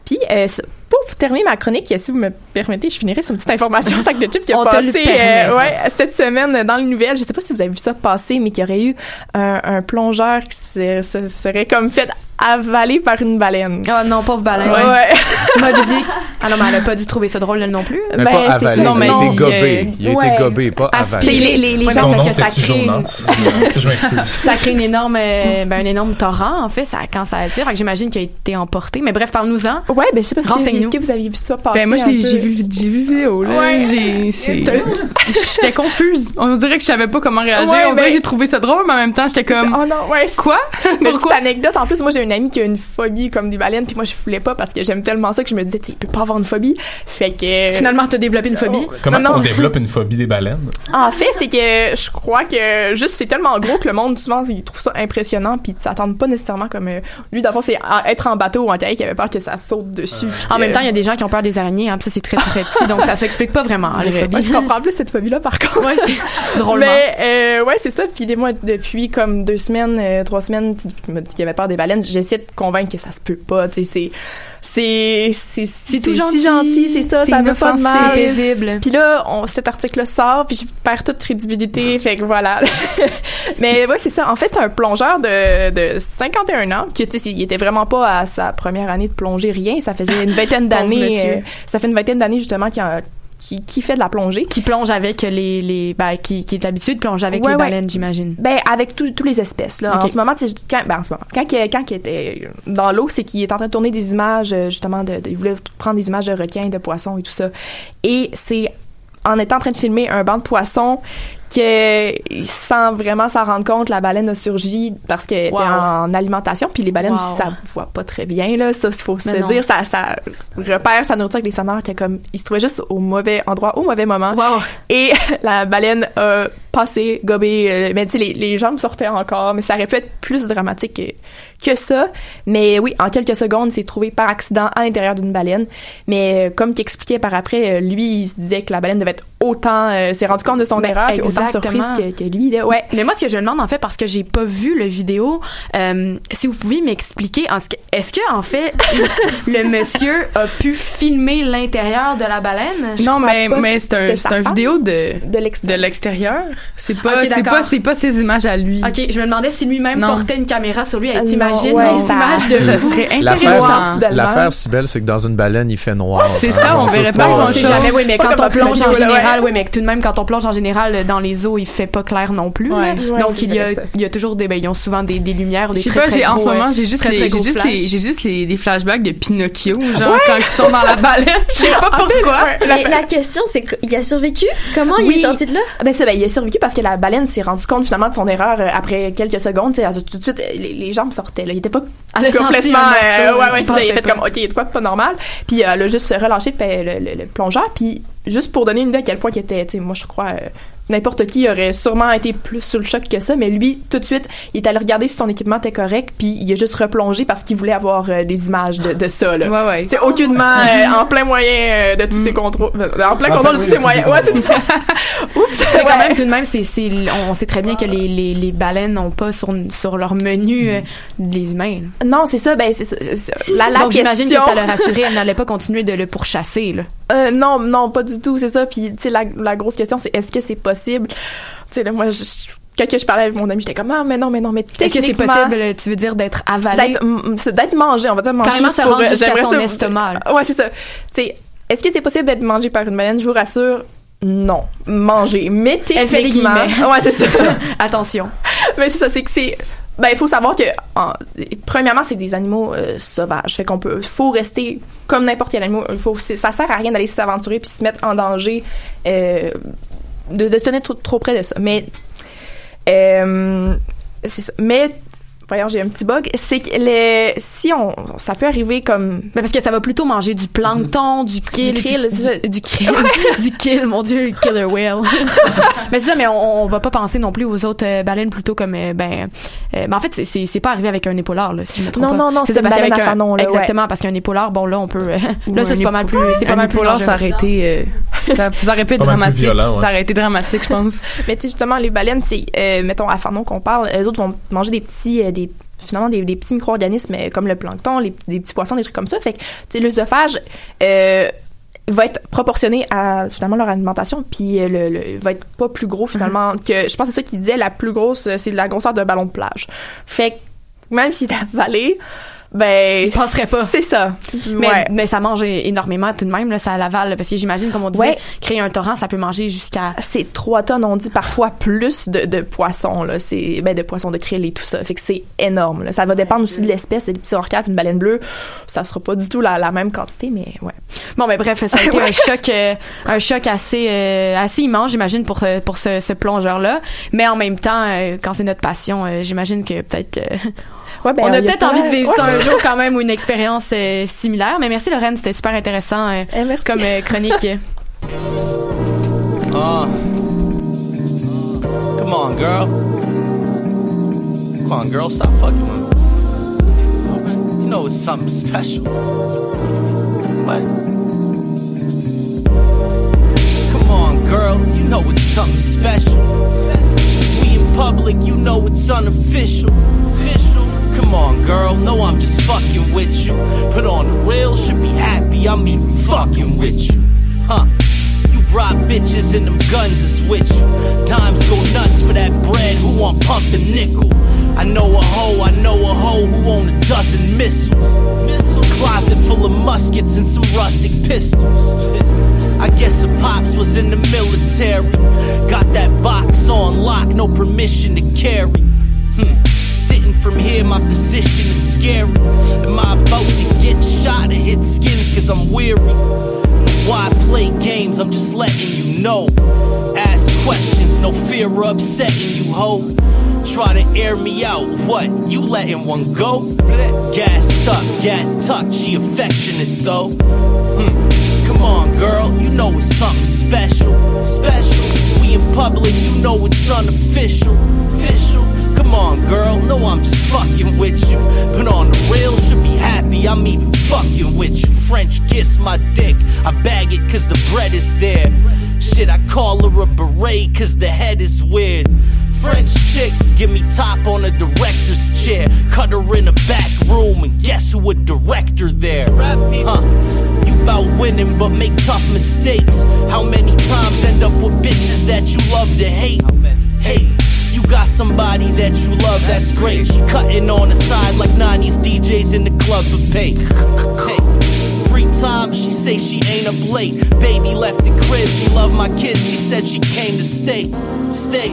Puis, euh, pour terminer ma chronique, si vous me permettez, je finirai sur une petite information sac de chips qui a passé euh, ouais, cette semaine dans les nouvelles. Je sais pas si vous avez vu ça passer, mais qu'il y aurait eu un, un plongeur qui se, se- serait comme fait avaler par une baleine. Ah non, pauvre baleine. Ouais. ouais. Moby Dick. Ah non, mais elle a pas dû trouver ça drôle, elle non plus. Mais Ben, pas avalé, ça. il a Non, été mais, gobé. Il a ouais. été gobé, pas Aspiré. avalé. Les, les, gens, son parce nom, que ça crée, une, Jonas? Je m'excuse. ça crée une énorme, euh, ben, un énorme torrent, en fait, ça, quand ça attire. Fait que j'imagine qu'il a été emporté. Mais bref, parle-nous-en. Ouais, ben je sais pas si est-ce que vous aviez vu ça passer. Ben moi, j'ai vu, j'ai vu vidéo, là. Ouais. J'ai, c'est- J'étais confuse. On dirait que je savais pas comment réagir. Ouais, On dirait ben- que j'ai trouvé ça drôle, mais en même temps, j'étais comme. Oh non, ouais. Quoi? Mais Pourquoi? anecdote, en plus, moi j'ai une amie qui a une phobie comme des baleines, puis moi je voulais pas parce que j'aime tellement ça que je me disais, tu sais, il peut pas avoir une phobie. Fait que. Finalement, t'as développé une phobie? Comment Non, non. on développe une phobie des baleines? En fait, c'est que je crois que juste c'est tellement gros que le monde souvent il trouve ça impressionnant puis ils s'attendent pas nécessairement comme euh, lui d'abord c'est être en bateau ou en kayak qui avait peur que ça saute dessus. En que- même temps, il y a des gens qui ont peur des araignées, hein, puis ça, c'est très, très petit, donc ça s'explique pas vraiment, hein, les Ouais, phobies. je comprends plus cette phobie là par contre. Ouais, c'est drôlement. Mais euh, ouais, c'est ça. Puis moi, depuis comme deux semaines, euh, trois semaines, tu tu m'as dit qu'il y avait peur des baleines. J'essaie de convaincre que ça se peut pas. Tu sais, c'est c'est c'est C'est tout si gentil. gentil, c'est ça. Ça veut pas de mal. C'est paisible. Puis là, on, cet article-là sort, puis je perds toute crédibilité. fait que voilà. Mais ouais, c'est ça. En fait, c'est un plongeur de, de 51 ans qui, tu sais, il était vraiment pas à sa première année de plongée, rien. Ça faisait une vingtaine d'années. monsieur. euh, ça fait une vingtaine d'années justement qu'il a- qui, qui fait de la plongée. Qui plonge avec les, les ben, qui, qui est habitué de plonger avec Ouais, les ouais. baleines, j'imagine. Ben avec tous tous les espèces là. En ce moment, tu sais, quand ben, en ce moment, quand il- quand il était dans l'eau, c'est qu'il est en train de tourner des images euh, justement de, de- il voulait prendre des images de requins, de poissons et tout ça. Et c'est en étant en train de filmer un banc de poissons que sans vraiment s'en rendre compte, la baleine a surgi parce qu'elle Wow. était en alimentation. Puis les baleines, Wow. ça voit pas très bien là. Ça, il faut Mais se non. dire, ça, ça repère sa nourriture avec des sonores qui comme il se trouvait juste au mauvais endroit, au mauvais moment. Wow. Et la baleine a passé, gobé, euh, mais tu sais, les, les jambes sortaient encore, mais ça aurait pu être plus dramatique que, que ça. Mais oui, en quelques secondes, il s'est trouvé par accident à l'intérieur d'une baleine. Mais euh, comme qu'il expliquait par après, euh, lui, il se disait que la baleine devait être autant, euh, s'est rendu compte de son erreur, autant surprise que, que lui, là. Ouais. Mais moi, ce que je me demande, en fait, parce que j'ai pas vu le vidéo, euh, si vous pouviez m'expliquer, est-ce que, en fait, le monsieur a pu filmer l'intérieur de la baleine? Non, mais, c'est un, c'est un vidéo de, De l'extérieur. C'est pas, c'est pas, c'est pas ses images à lui. Ok, je me demandais si lui-même portait une caméra sur lui. Euh, Ouais, les images de Ça serait L'affaire, intéressant. l'affaire, si belle, c'est que dans une baleine, il fait noir. C'est ça, on verrait peut pas on grand-chose. sait jamais, oui, mais quand on plonge en général, oui, mais tout de même, quand on plonge en général dans les eaux, il fait pas clair non plus. Donc, c'est il y, a, vrai, ça. il y a toujours des, ben, ils ont souvent des, des lumières ou des Je sais très, pas, très en ce moment, j'ai juste les, j'ai juste les, j'ai juste les, des flashbacks de Pinocchio, genre, quand ils sont dans la baleine. Je sais pas pourquoi. Mais la question, c'est qu'il a survécu? Comment il est sorti de là? Ben ça, ben, il a survécu parce que la baleine s'est rendu compte finalement de son erreur euh, après quelques secondes. Tu sais, elle- tout de suite, les, les jambes sortaient. Là. Il était pas Elle a senti complètement. euh, ouais, ouais, c'est ça. Il a fait pas. comme, OK, il y a de quoi pas normal? Puis euh, elle a juste relâché le, le, le- le plongeur. Puis juste pour donner une idée à quel point il était, tu sais, moi je crois. euh, N'importe qui aurait sûrement été plus sous le choc que ça, mais lui, tout de suite, il est allé regarder si son équipement était correct, puis il a juste replongé parce qu'il voulait avoir euh, des images de, de ça. Là. Ouais, ouais. Tu sais, aucunement euh, en plein moyen euh, de tous ses contrôles. euh, En plein contrôle de tous ses moyens. Ouais, c'est ça. Oups. Mais quand Ouais. même, tout de même, c'est, c'est, on sait très bien que les, les, les baleines n'ont pas sur, sur leur menu euh, les humains. là. Non, c'est ça. Ben, c'est c'est. La, la Donc, j'imagine que ça leur rassurait, elle n'allait pas continuer de le pourchasser. Là. Euh, non, non, pas du tout. C'est ça. Puis, tu sais, la, la grosse question, c'est est-ce que c'est possible? Tu sais, là, moi, je, quand que je parlais avec mon ami, j'étais comme, ah, mais non, mais non, mais Est-ce que c'est techniquement, possible, euh, tu veux dire, d'être avalé? D'être, mangé, on va dire manger. Carrément juste se pour, euh, j'aimerais son ça- estomac. Ouais, c'est ça. Tu sais, est-ce que c'est possible d'être mangé par une baleine? Je vous rassure. Non, manger. Mais Elle fait des techniquement- guillemets. Ouais, c'est ça. Attention. Mais c'est ça, c'est que c'est. Ben, il faut savoir que, en- premièrement, c'est des animaux euh, sauvages. Fait qu'on peut. faut rester comme n'importe quel animal. Faut, ça sert à rien d'aller s'aventurer puis se mettre en danger, euh, de, se tenir trop, trop près de ça. Mais. euh, ça. Mais. Voyons, j'ai un petit bug. C'est que les, si on, ça peut arriver comme. Ben parce que ça va plutôt manger du plancton, du kill, Du krill, du, du krill, du kill, mon dieu, le killer whale. mais c'est ça, mais on, on va pas penser non plus aux autres euh, baleines plutôt comme euh, ben, euh, ben en fait c'est- c'est c'est pas arrivé avec un épaulard là, si je me trompe Non, pas. non, non, c'est c'est ça, parce une baleine qu'avec à un- fanon, là, exactement parce qu'un épaulard, bon là on peut, euh, là ça c'est pas mal plus, c'est pas un mal plus épaulard, ça aurait été, euh, ça, ça aurait pu être dramatique. violent, ouais. Ça aurait été dramatique, je pense. Mais tu sais, justement, les baleines, c'est, euh, mettons, à Fanon qu'on parle, eux autres vont manger des petits, des, finalement, des, des petits micro-organismes comme le plancton, les, des petits poissons, des trucs comme ça. Fait que, l'œsophage, euh, va être proportionné à finalement leur alimentation puis euh, le, le va être pas plus gros finalement que je pense que c'est ça qu'il disait la plus grosse euh, c'est la grosseur d'un ballon de plage fait que même s'il est avalé ben Il passerait pas. c'est ça Mais, Ouais. mais ça mange énormément tout de même là, ça l'avale parce que j'imagine comme on disait, Ouais. créer un torrent, ça peut manger jusqu'à c'est 3 tonnes, on dit parfois plus de, de poissons, là. C'est, ben, de poissons de krill et tout ça. Fait que c'est énorme, là. Ça va dépendre aussi de l'espèce. Des petits orcas, une baleine bleue, ça sera pas du tout la, la même quantité, mais ouais. Bon, ben bref, ça a été un choc, euh, un choc assez, euh, assez immense, j'imagine, pour euh, pour ce, ce plongeur-là. Mais en même temps, euh, quand c'est notre passion, j'imagine que peut-être, Ouais, ben, on a peut-être envie de vivre ouais, ça un jour quand même ou une expérience euh, similaire. Mais merci Lorraine, c'était super intéressant euh, comme euh, chronique. Uh. Come on, girl. Come on, girl, stop fucking with me. You know it's something special. What? Come on, girl, you know it's something special. We in public, you know it's unofficial. Official. Come on, girl, no, I'm just fucking with you. Put on the real, should be happy I'm even fucking with you. Huh? You brought bitches and them guns is with you. Dimes go nuts for that bread, who want pumping nickel? I know a hoe, I know a hoe who own a dozen missiles. Missile closet full of muskets and some rustic pistols. I guess the pops was in the military. Got that box on lock, no permission to carry. Hmm. Sitting from here, my position is scary. Am I about to get shot or hit skins cause I'm weary? Why play games? I'm just letting you know. Ask questions, no fear of upsetting you, ho. Try to air me out, what? You letting one go? Gassed up, gat tucked, she affectionate though. Hmm. Come on, girl, you know it's something special. Special. We in public, you know it's unofficial. Official. Come on, girl, no, I'm just fucking with you. But on the real, should be happy I'm even fucking with you. French kiss my dick, I bag it cause the bread is there. Shit, I call her a beret cause the head is weird. French chick, give me top on a director's chair. Cut her in a back room and guess who a director there? Huh? You bout winning but make tough mistakes. How many times end up with bitches that you love to hate? You got somebody that you love, that's great. She cutting on the side like 90s DJs in the club for pay. Free time, she say she ain't up late. Baby left the crib, she love my kids, she said she came to stay. Stay.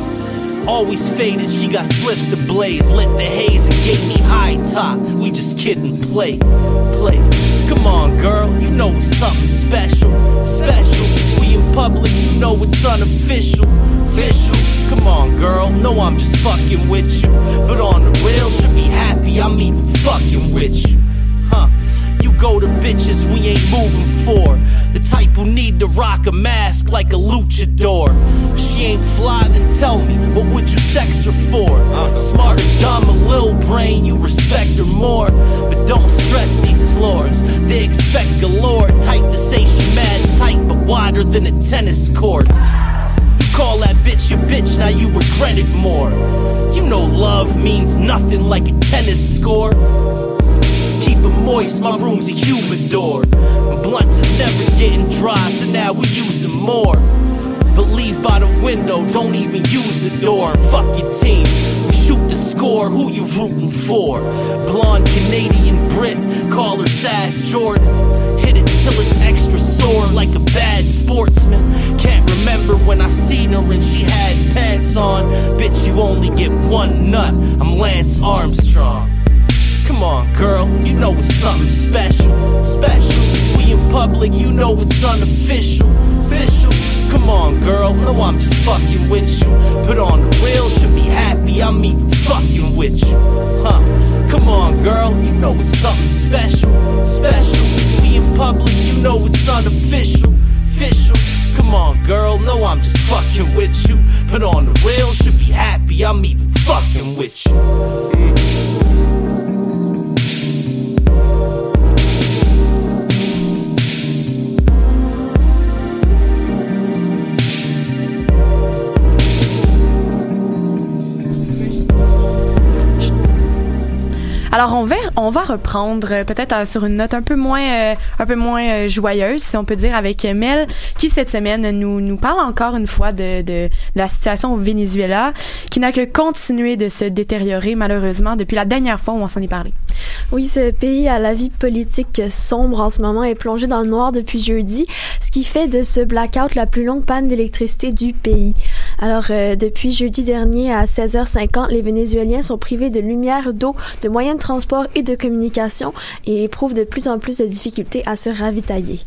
Always faded, she got spliffs to blaze. Lit the haze and gave me high top. We just kidding, play, play. Come on, girl, you know it's something special, special. We in public, you know it's unofficial, official. Come on, girl, no, I'm just fucking with you. But on the real, should be happy I'm even fucking with you, huh? You go to bitches we ain't moving for. The type who need to rock a mask like a luchador. If she ain't fly, then tell me, what would you sex her for? Uh-huh. Smart or dumb, a little brain, you respect her more. But don't stress these slores. They expect galore. Type to say she mad tight, but wider than a tennis court. Call that bitch your bitch, now you regret it more. You know love means nothing like a tennis score. Keep it moist, my room's a humidor. Blunts is never getting dry, so now we using more. But leave by the window, don't even use the door. Fuck your team. Shoot score, who you rooting for? Blonde Canadian Brit, call her Sass Jordan. Hit it till it's extra sore like a bad sportsman. Can't remember when I seen her and she had pants on. Bitch, you only get one nut. I'm Lance Armstrong. Come on, girl, you know it's something special, special. We in public, you know it's unofficial, official. Come on, girl, no, I'm just fucking with you. Put on the real, should be happy, I'm even fucking with you, huh? Come on, girl, you know it's something special, special. We in public, you know it's unofficial, official. Come on, girl, no, I'm just fucking with you. Put on the real, should be happy, I'm even fucking with you. Mm. Alors on va on va reprendre euh, peut-être euh, sur une note un peu moins euh, un peu moins joyeuse si on peut dire avec Mel qui cette semaine nous nous parle encore une fois de de, de la situation au Venezuela qui n'a que continué de se détériorer malheureusement depuis la dernière fois où on s'en est parlé. Oui, ce pays à la vie politique sombre en ce moment est plongé dans le noir depuis jeudi, ce qui fait de ce blackout la plus longue panne d'électricité du pays. Alors, euh, depuis jeudi dernier à 16h50, les Vénézuéliens sont privés de lumière, d'eau, de moyens de transport et de communication et éprouvent de plus en plus de difficultés à se ravitailler.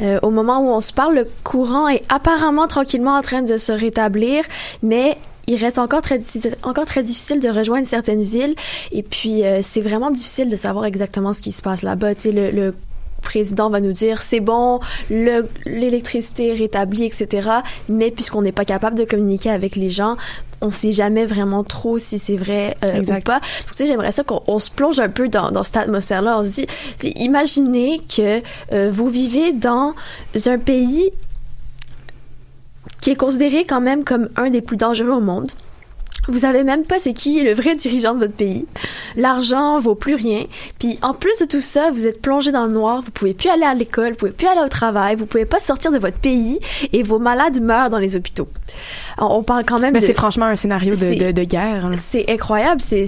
Euh, au moment où on se parle, le courant est apparemment tranquillement en train de se rétablir, mais il reste encore très encore très difficile de rejoindre certaines villes et puis euh, c'est vraiment difficile de savoir exactement ce qui se passe là-bas. Tu sais, le, le président va nous dire c'est bon, le- l'électricité est rétablie, etc. Mais puisqu'on n'est pas capable de communiquer avec les gens, on sait jamais vraiment trop si c'est vrai euh, ou pas. Tu sais, j'aimerais ça qu'on on se plonge un peu dans, dans cette atmosphère-là. On se dit, imaginez que euh, vous vivez dans un pays qui est considéré quand même comme un des plus dangereux au monde. Vous savez même pas c'est qui le vrai dirigeant de votre pays. L'argent vaut plus rien. Puis en plus de tout ça, vous êtes plongé dans le noir. Vous pouvez plus aller à l'école, vous pouvez plus aller au travail, vous pouvez pas sortir de votre pays et vos malades meurent dans les hôpitaux. On parle quand même. De- c'est franchement un scénario de, C'est- de, de guerre. hein. c'est incroyable. C'est-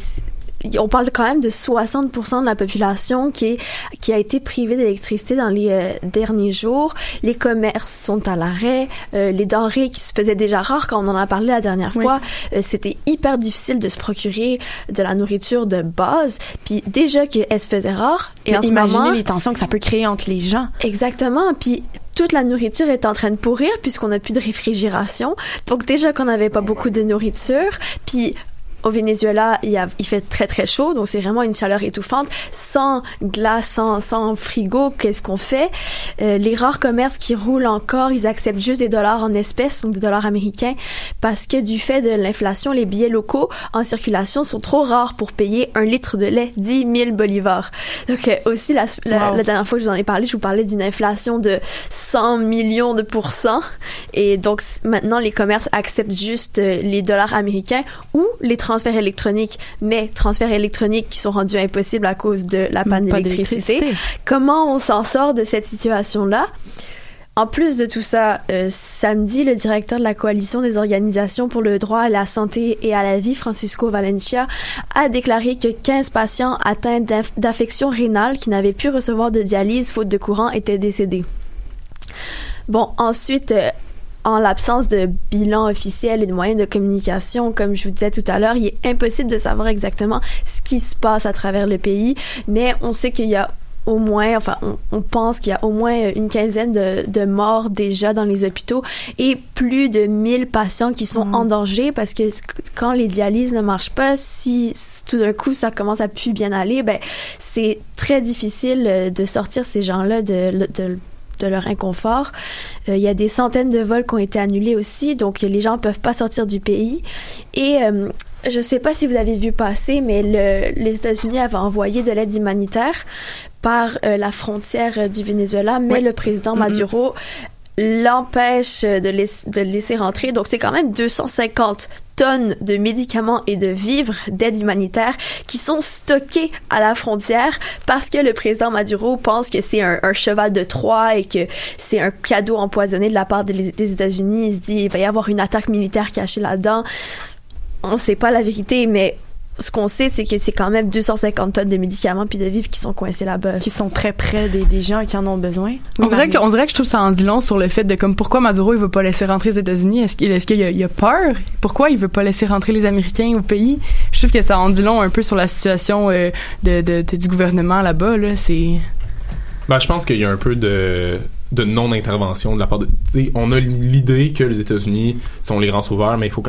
on parle quand même de 60% de la population qui est qui a été privée d'électricité dans les euh, derniers jours. Les commerces sont à l'arrêt. Euh, les denrées qui se faisaient déjà rares quand on en a parlé la dernière Oui. fois, euh, c'était hyper difficile de se procurer de la nourriture de base. Puis déjà qu'elle se faisait rare. Et Mais en ce imaginez moment, les tensions que ça peut créer entre les gens. Exactement. Puis toute la nourriture est en train de pourrir puisqu'on n'a plus de réfrigération. Donc déjà qu'on n'avait pas beaucoup de nourriture. Puis au Venezuela, il, y a, il fait très très chaud, donc c'est vraiment une chaleur étouffante. Sans glace, sans, sans frigo, qu'est-ce qu'on fait? Euh, Les rares commerces qui roulent encore, ils acceptent juste des dollars en espèces, donc des dollars américains, parce que du fait de l'inflation, les billets locaux en circulation sont trop rares pour payer un litre de lait, 10 000 bolivars. Donc euh, aussi, la, la, Wow. la dernière fois que je vous en ai parlé, je vous parlais d'une inflation de 100 millions de pourcents. Et donc maintenant, les commerces acceptent juste euh, les dollars américains ou les transferts électroniques, mais transferts électroniques qui sont rendus impossibles à cause de la panne d'électricité. Comment on s'en sort de cette situation-là? En plus de tout ça, euh, samedi, le directeur de la coalition des organisations pour le droit à la santé et à la vie, Francisco Valencia, a déclaré que 15 patients atteints d'affections rénales qui n'avaient pu recevoir de dialyse faute de courant étaient décédés. Bon, ensuite, euh, en l'absence de bilan officiel et de moyens de communication, comme je vous disais tout à l'heure, il est impossible de savoir exactement ce qui se passe à travers le pays, mais on sait qu'il y a au moins, enfin, on, on pense qu'il y a au moins une quinzaine de, de morts déjà dans les hôpitaux et plus de 1000 patients qui sont en danger parce que quand les dialyses ne marchent pas, si tout d'un coup ça commence à plus bien aller, ben c'est très difficile euh, de sortir ces gens-là de, de de leur inconfort. Euh, Il y a des centaines de vols qui ont été annulés aussi, donc les gens peuvent pas sortir du pays. Et euh, je sais pas si vous avez vu passer, mais le, les États-Unis avaient envoyé de l'aide humanitaire par euh, la frontière du Venezuela, mais Oui. le président Mhm. Maduro l'empêche de, de laisser rentrer. Donc c'est quand même 250 tonnes de médicaments et de vivres d'aide humanitaire qui sont stockés à la frontière parce que le président Maduro pense que c'est un, un cheval de Troie et que c'est un cadeau empoisonné de la part des, des États-Unis. Il se dit il va y avoir une attaque militaire cachée là-dedans. On sait pas la vérité, mais ce qu'on sait, c'est que c'est quand même 250 tonnes de médicaments puis de vivres qui sont coincés là-bas. Qui sont très près des, des gens qui en ont besoin. On dirait, que, on dirait que je trouve ça en dit long sur le fait de comme pourquoi Maduro il veut pas laisser rentrer les États-Unis? Est-ce qu'il est-ce qu'il y a, il y a peur? Pourquoi il veut pas laisser rentrer les Américains au pays? Je trouve que ça en dit long un peu sur la situation euh, de, de- de- du gouvernement là-bas. Là, c'est Ben, je pense qu'il y a un peu de, de non-intervention de la part de. on a l'idée que les États-Unis sont les grands sauveurs, mais il faut,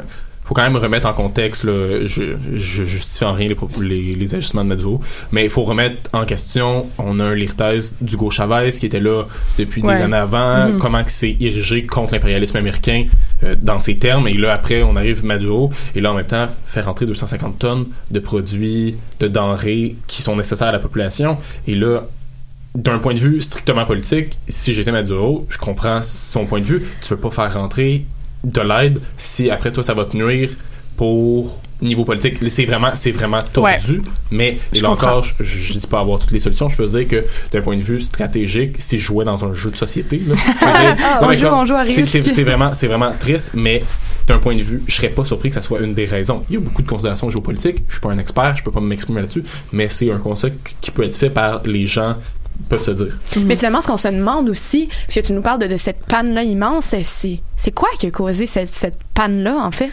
faut quand même remettre en contexte. Là, je, je justifie en rien les, pro- les, les ajustements de Maduro, mais il faut remettre en question. On a un l'héritage d'Hugo Chavez qui était là depuis Ouais. des années avant. Mhm. Comment il s'est érigé contre l'impérialisme américain euh, dans ces termes. Et là, après, on arrive Maduro. Et là, en même temps, faire rentrer 250 tonnes de produits, de denrées qui sont nécessaires à la population. Et là, d'un point de vue strictement politique, si j'étais Maduro, je comprends son point de vue. Tu veux pas faire rentrer de l'aide si après toi ça va te nuire pour niveau politique. C'est vraiment, c'est vraiment tordu. Mais Je et là comprends. encore, je, je dis pas avoir toutes les solutions. Je veux dire que d'un point de vue stratégique, si je jouais dans un jeu de société, là, c'est- vraiment, c'est vraiment triste. Mais d'un point de vue, je serais pas surpris que ça soit une des raisons. Il y a beaucoup de considérations géopolitiques. Je suis pas un expert, je peux pas m'exprimer là-dessus. Mais c'est un constat qui peut être fait par les gens peuvent se dire. Mais finalement, ce qu'on se demande aussi, parce que tu nous parles de, de cette panne-là immense, c'est- quoi qui a causé cette, cette panne-là, en fait?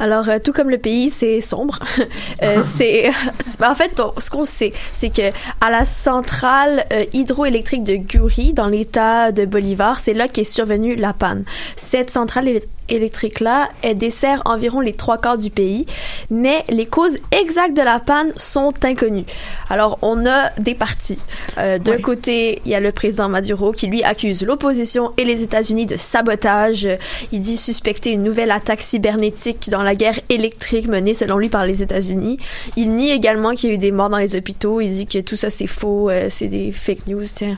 Alors, euh, tout comme le pays, c'est sombre. Euh, c'est, c'est- en fait, on- ce qu'on sait, c'est que à la centrale euh, hydroélectrique de Guri, dans l'État de Bolivar, c'est là qu'est survenue la panne. Cette centrale électrique-là, elle dessert environ les trois quarts du pays, mais les causes exactes de la panne sont inconnues. Alors, on a des partis. Euh, D'un côté, il y a le président Maduro qui, lui, accuse l'opposition et les États-Unis de sabotage. Il dit suspecter une nouvelle attaque cybernétique dans la guerre électrique menée, selon lui, par les États-Unis. Il nie également qu'il y a eu des morts dans les hôpitaux. Il dit que tout ça, c'est faux, euh, c'est des fake news, tiens.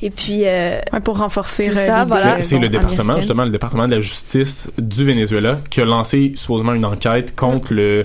Et puis... euh, pour renforcer tout euh, ça, voilà. C'est le département, américaine. justement, le département de la justice du Venezuela qui a lancé supposément une enquête contre le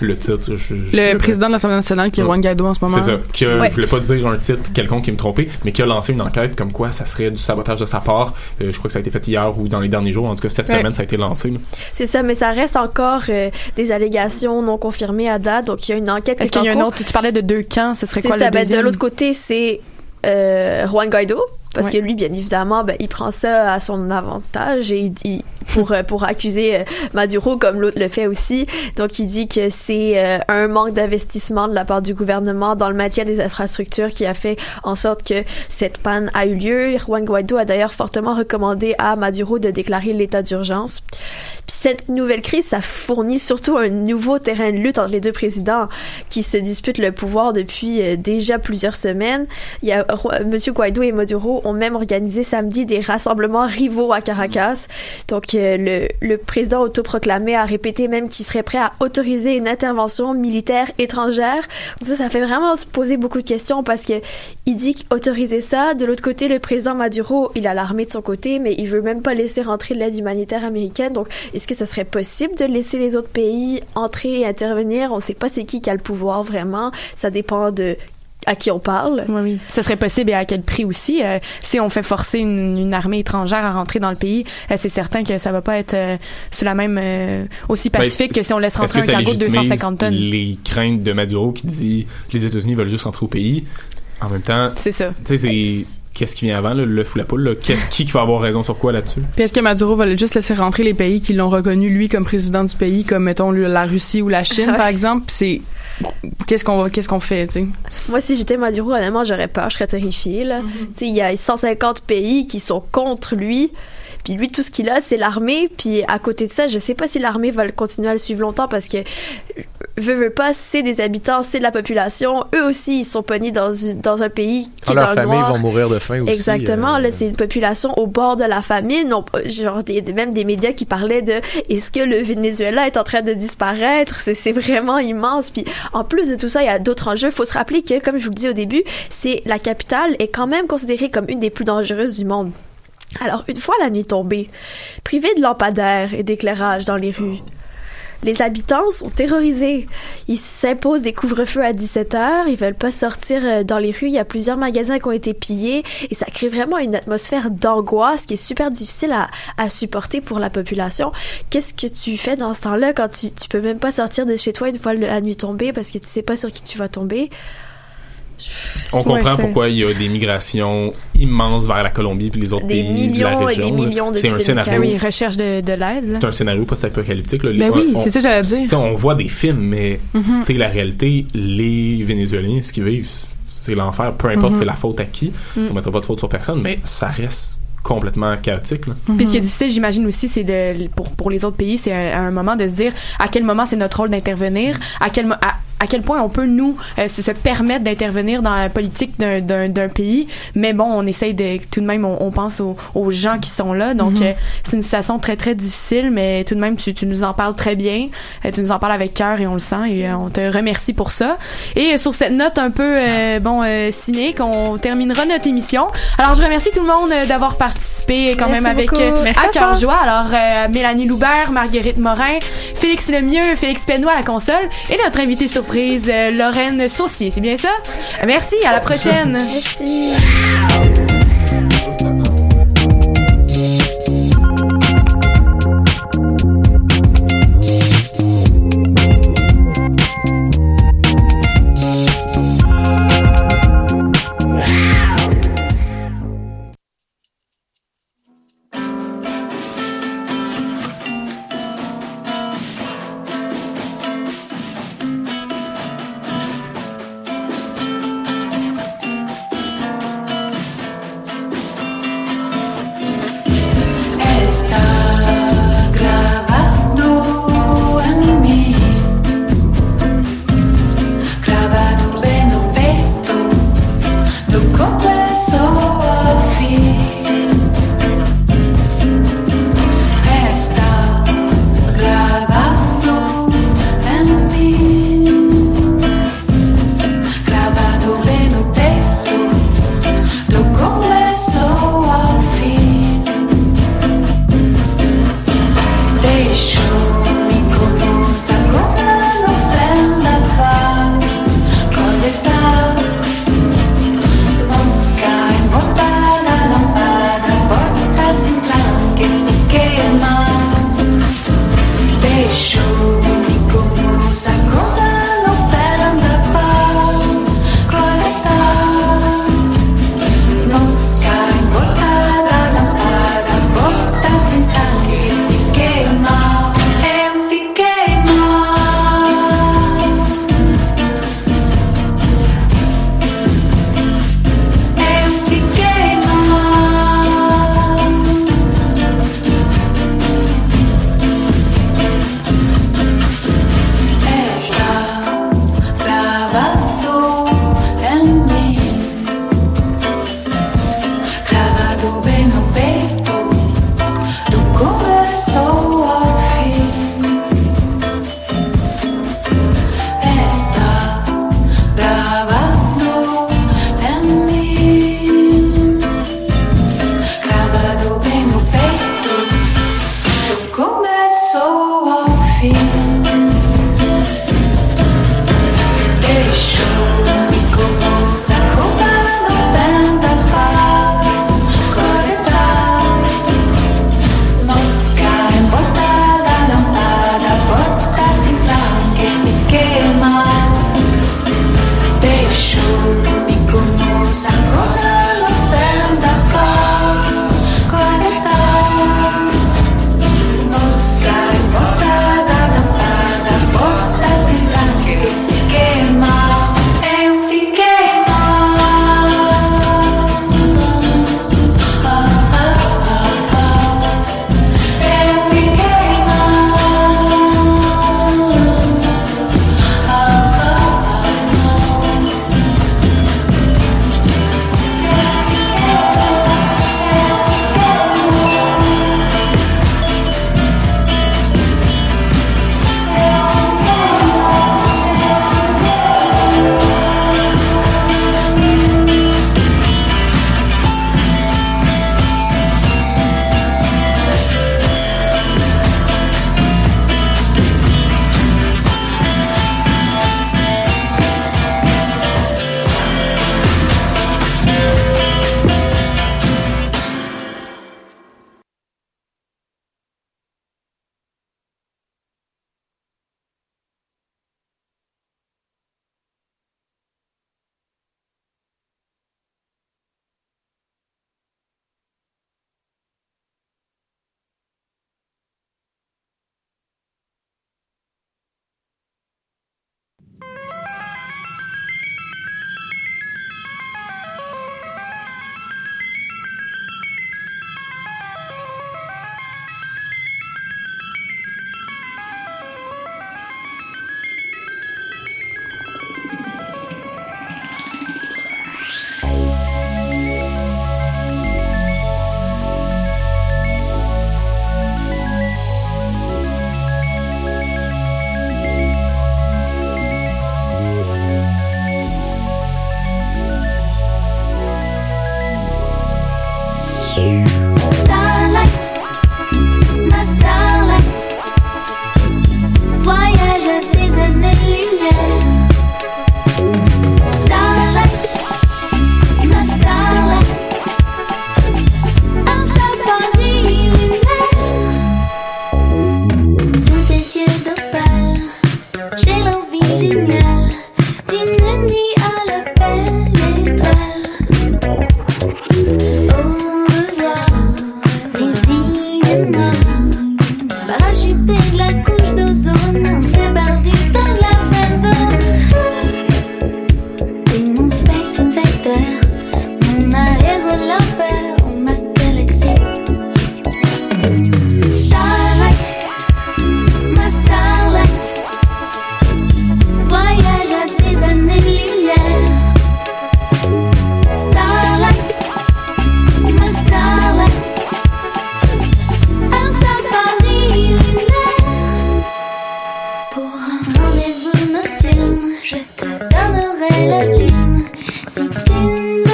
le titre. je- je- le président de l'Assemblée nationale qui est. Juan Guaido en ce moment. C'est ça. Qui a- Ouais. Je voulais pas dire un titre quelconque qui me trompait, mais qui a lancé une enquête comme quoi ça serait du sabotage de sa part. Euh, je crois que ça a été fait hier ou dans les derniers jours. En tout cas, cette Ouais. semaine, ça a été lancé. C'est ça, mais ça reste encore euh, des allégations non confirmées à date. Donc, il y a une enquête Est-ce qui est qu'il y a en un cours. autre, tu parlais de deux camps, ce serait quoi ça. le Ben, de l'autre côté, c'est euh, Juan Guaido. Parce Ouais. que lui, bien évidemment, ben, il prend ça à son avantage et il, il- pour, euh, pour accuser euh, Maduro comme l'autre le fait aussi. Donc, il dit que c'est euh, un manque d'investissement de la part du gouvernement dans le maintien des infrastructures qui a fait en sorte que cette panne a eu lieu. Juan Guaido a d'ailleurs fortement recommandé à Maduro de déclarer l'état d'urgence. Puis cette nouvelle crise, ça fournit surtout un nouveau terrain de lutte entre les deux présidents qui se disputent le pouvoir depuis déjà plusieurs semaines. Il y a Monsieur Guaido et Maduro ont même organisé samedi des rassemblements rivaux à Caracas. Donc le, président autoproclamé a répété même qu'il serait prêt à autoriser une intervention militaire étrangère. Ça, ça fait vraiment se poser beaucoup de questions parce que il dit qu'autoriser ça. De l'autre côté, le président Maduro, il a l'armée de son côté, mais il veut même pas laisser rentrer l'aide humanitaire américaine. Donc, est-ce que ça serait possible de laisser les autres pays entrer et intervenir? On sait pas c'est qui qui a le pouvoir vraiment. Ça dépend de à qui on parle. Oui, oui. Ce serait possible et à quel prix aussi. Euh, si on fait forcer une, une armée étrangère à rentrer dans le pays, euh, c'est certain que ça va pas être euh, sur la même euh, aussi pacifique Ben, que si on laisse est-ce rentrer que un cargo de légitimise 250 tonnes. Les craintes de Maduro qui dit les États-Unis veulent juste rentrer au pays? En même temps, c'est ça. Tu sais, c'est qu'est-ce qui vient avant, là, le fou la poule. là? Qu'est-ce qui va avoir raison sur quoi là-dessus? Puis est-ce que Maduro va juste laisser rentrer les pays qui l'ont reconnu lui comme président du pays, comme mettons la Russie ou la Chine par exemple? Puis c'est qu'est-ce qu'on qu'est-ce qu'on fait, tu sais? Moi, si j'étais Maduro, honnêtement, j'aurais peur, je serais terrifiée. Là. Tu sais, il y a 150 pays qui sont contre lui. Puis lui, tout ce qu'il a, c'est l'armée. Puis à côté de ça, je sais pas si l'armée va le continuer à le suivre longtemps parce que veut, veut pas, c'est des habitants, c'est de la population. Eux aussi, ils sont pognés dans, une- dans un pays qui Ah, est dans le noir. vont mourir de faim aussi. Exactement. euh, Là, c'est une population au bord de la famine. On- genre, des, même des médias qui parlaient de est-ce que le Venezuela est en train de disparaître? C'est, c'est vraiment immense. Puis, en plus de tout ça, il y a d'autres enjeux. Faut se rappeler que, comme je vous le dis au début, c'est la capitale est quand même considérée comme une des plus dangereuses du monde. Alors, une fois la nuit tombée, privé de lampadaires et d'éclairage dans les rues, les habitants sont terrorisés. Ils s'imposent des couvre-feux à 17 heures, ils veulent pas sortir euh, dans les rues, il y a plusieurs magasins qui ont été pillés et ça crée vraiment une atmosphère d'angoisse qui est super difficile à, à supporter pour la population. Qu'est-ce que tu fais dans ce temps-là quand tu, tu peux même pas sortir de chez toi une fois la nuit tombée parce que tu sais pas sur qui tu vas tomber? On comprend pourquoi il y a des migrations immenses vers la Colombie puis les autres Des pays de la millions et région. des millions de C'est un scénario. oui, recherche de, de l'aide. C'est un scénario post-apocalyptique. Ben oui, on- c'est ça que j'allais dire. On voit des films, mais Mhm. c'est la réalité. Les Vénézuéliens, ce qu'ils vivent, c'est l'enfer. Peu importe Mhm. c'est la faute à qui. Mhm. On mettra pas de faute sur personne, mais ça reste complètement chaotique. Là. Puis ce qui est difficile, j'imagine aussi, c'est de pour pour les autres pays, c'est à un moment de se dire à quel moment c'est notre rôle d'intervenir, à quel mo- à, quel point on peut nous euh, se, se permettre d'intervenir dans la politique d'un d'un d'un pays, mais bon, on essaye de tout de même, on, on pense aux, aux gens qui sont là, donc Mhm. euh, c'est une situation très très difficile, mais tout de même tu, tu nous en parles très bien, Euh, tu nous en parles avec cœur et on le sent et on te remercie pour ça. Et sur cette note un peu bon cynique, on terminera notre émission. Alors je remercie tout le monde d'avoir participé quand Merci même avec à cœur joie. Alors Mélanie Loubert, Marguerite Morin, Félix Lemieux, Félix Pennois à la console et notre invitée surprise euh, Lorraine Saucier. C'est bien ça? Merci, à la prochaine. Merci.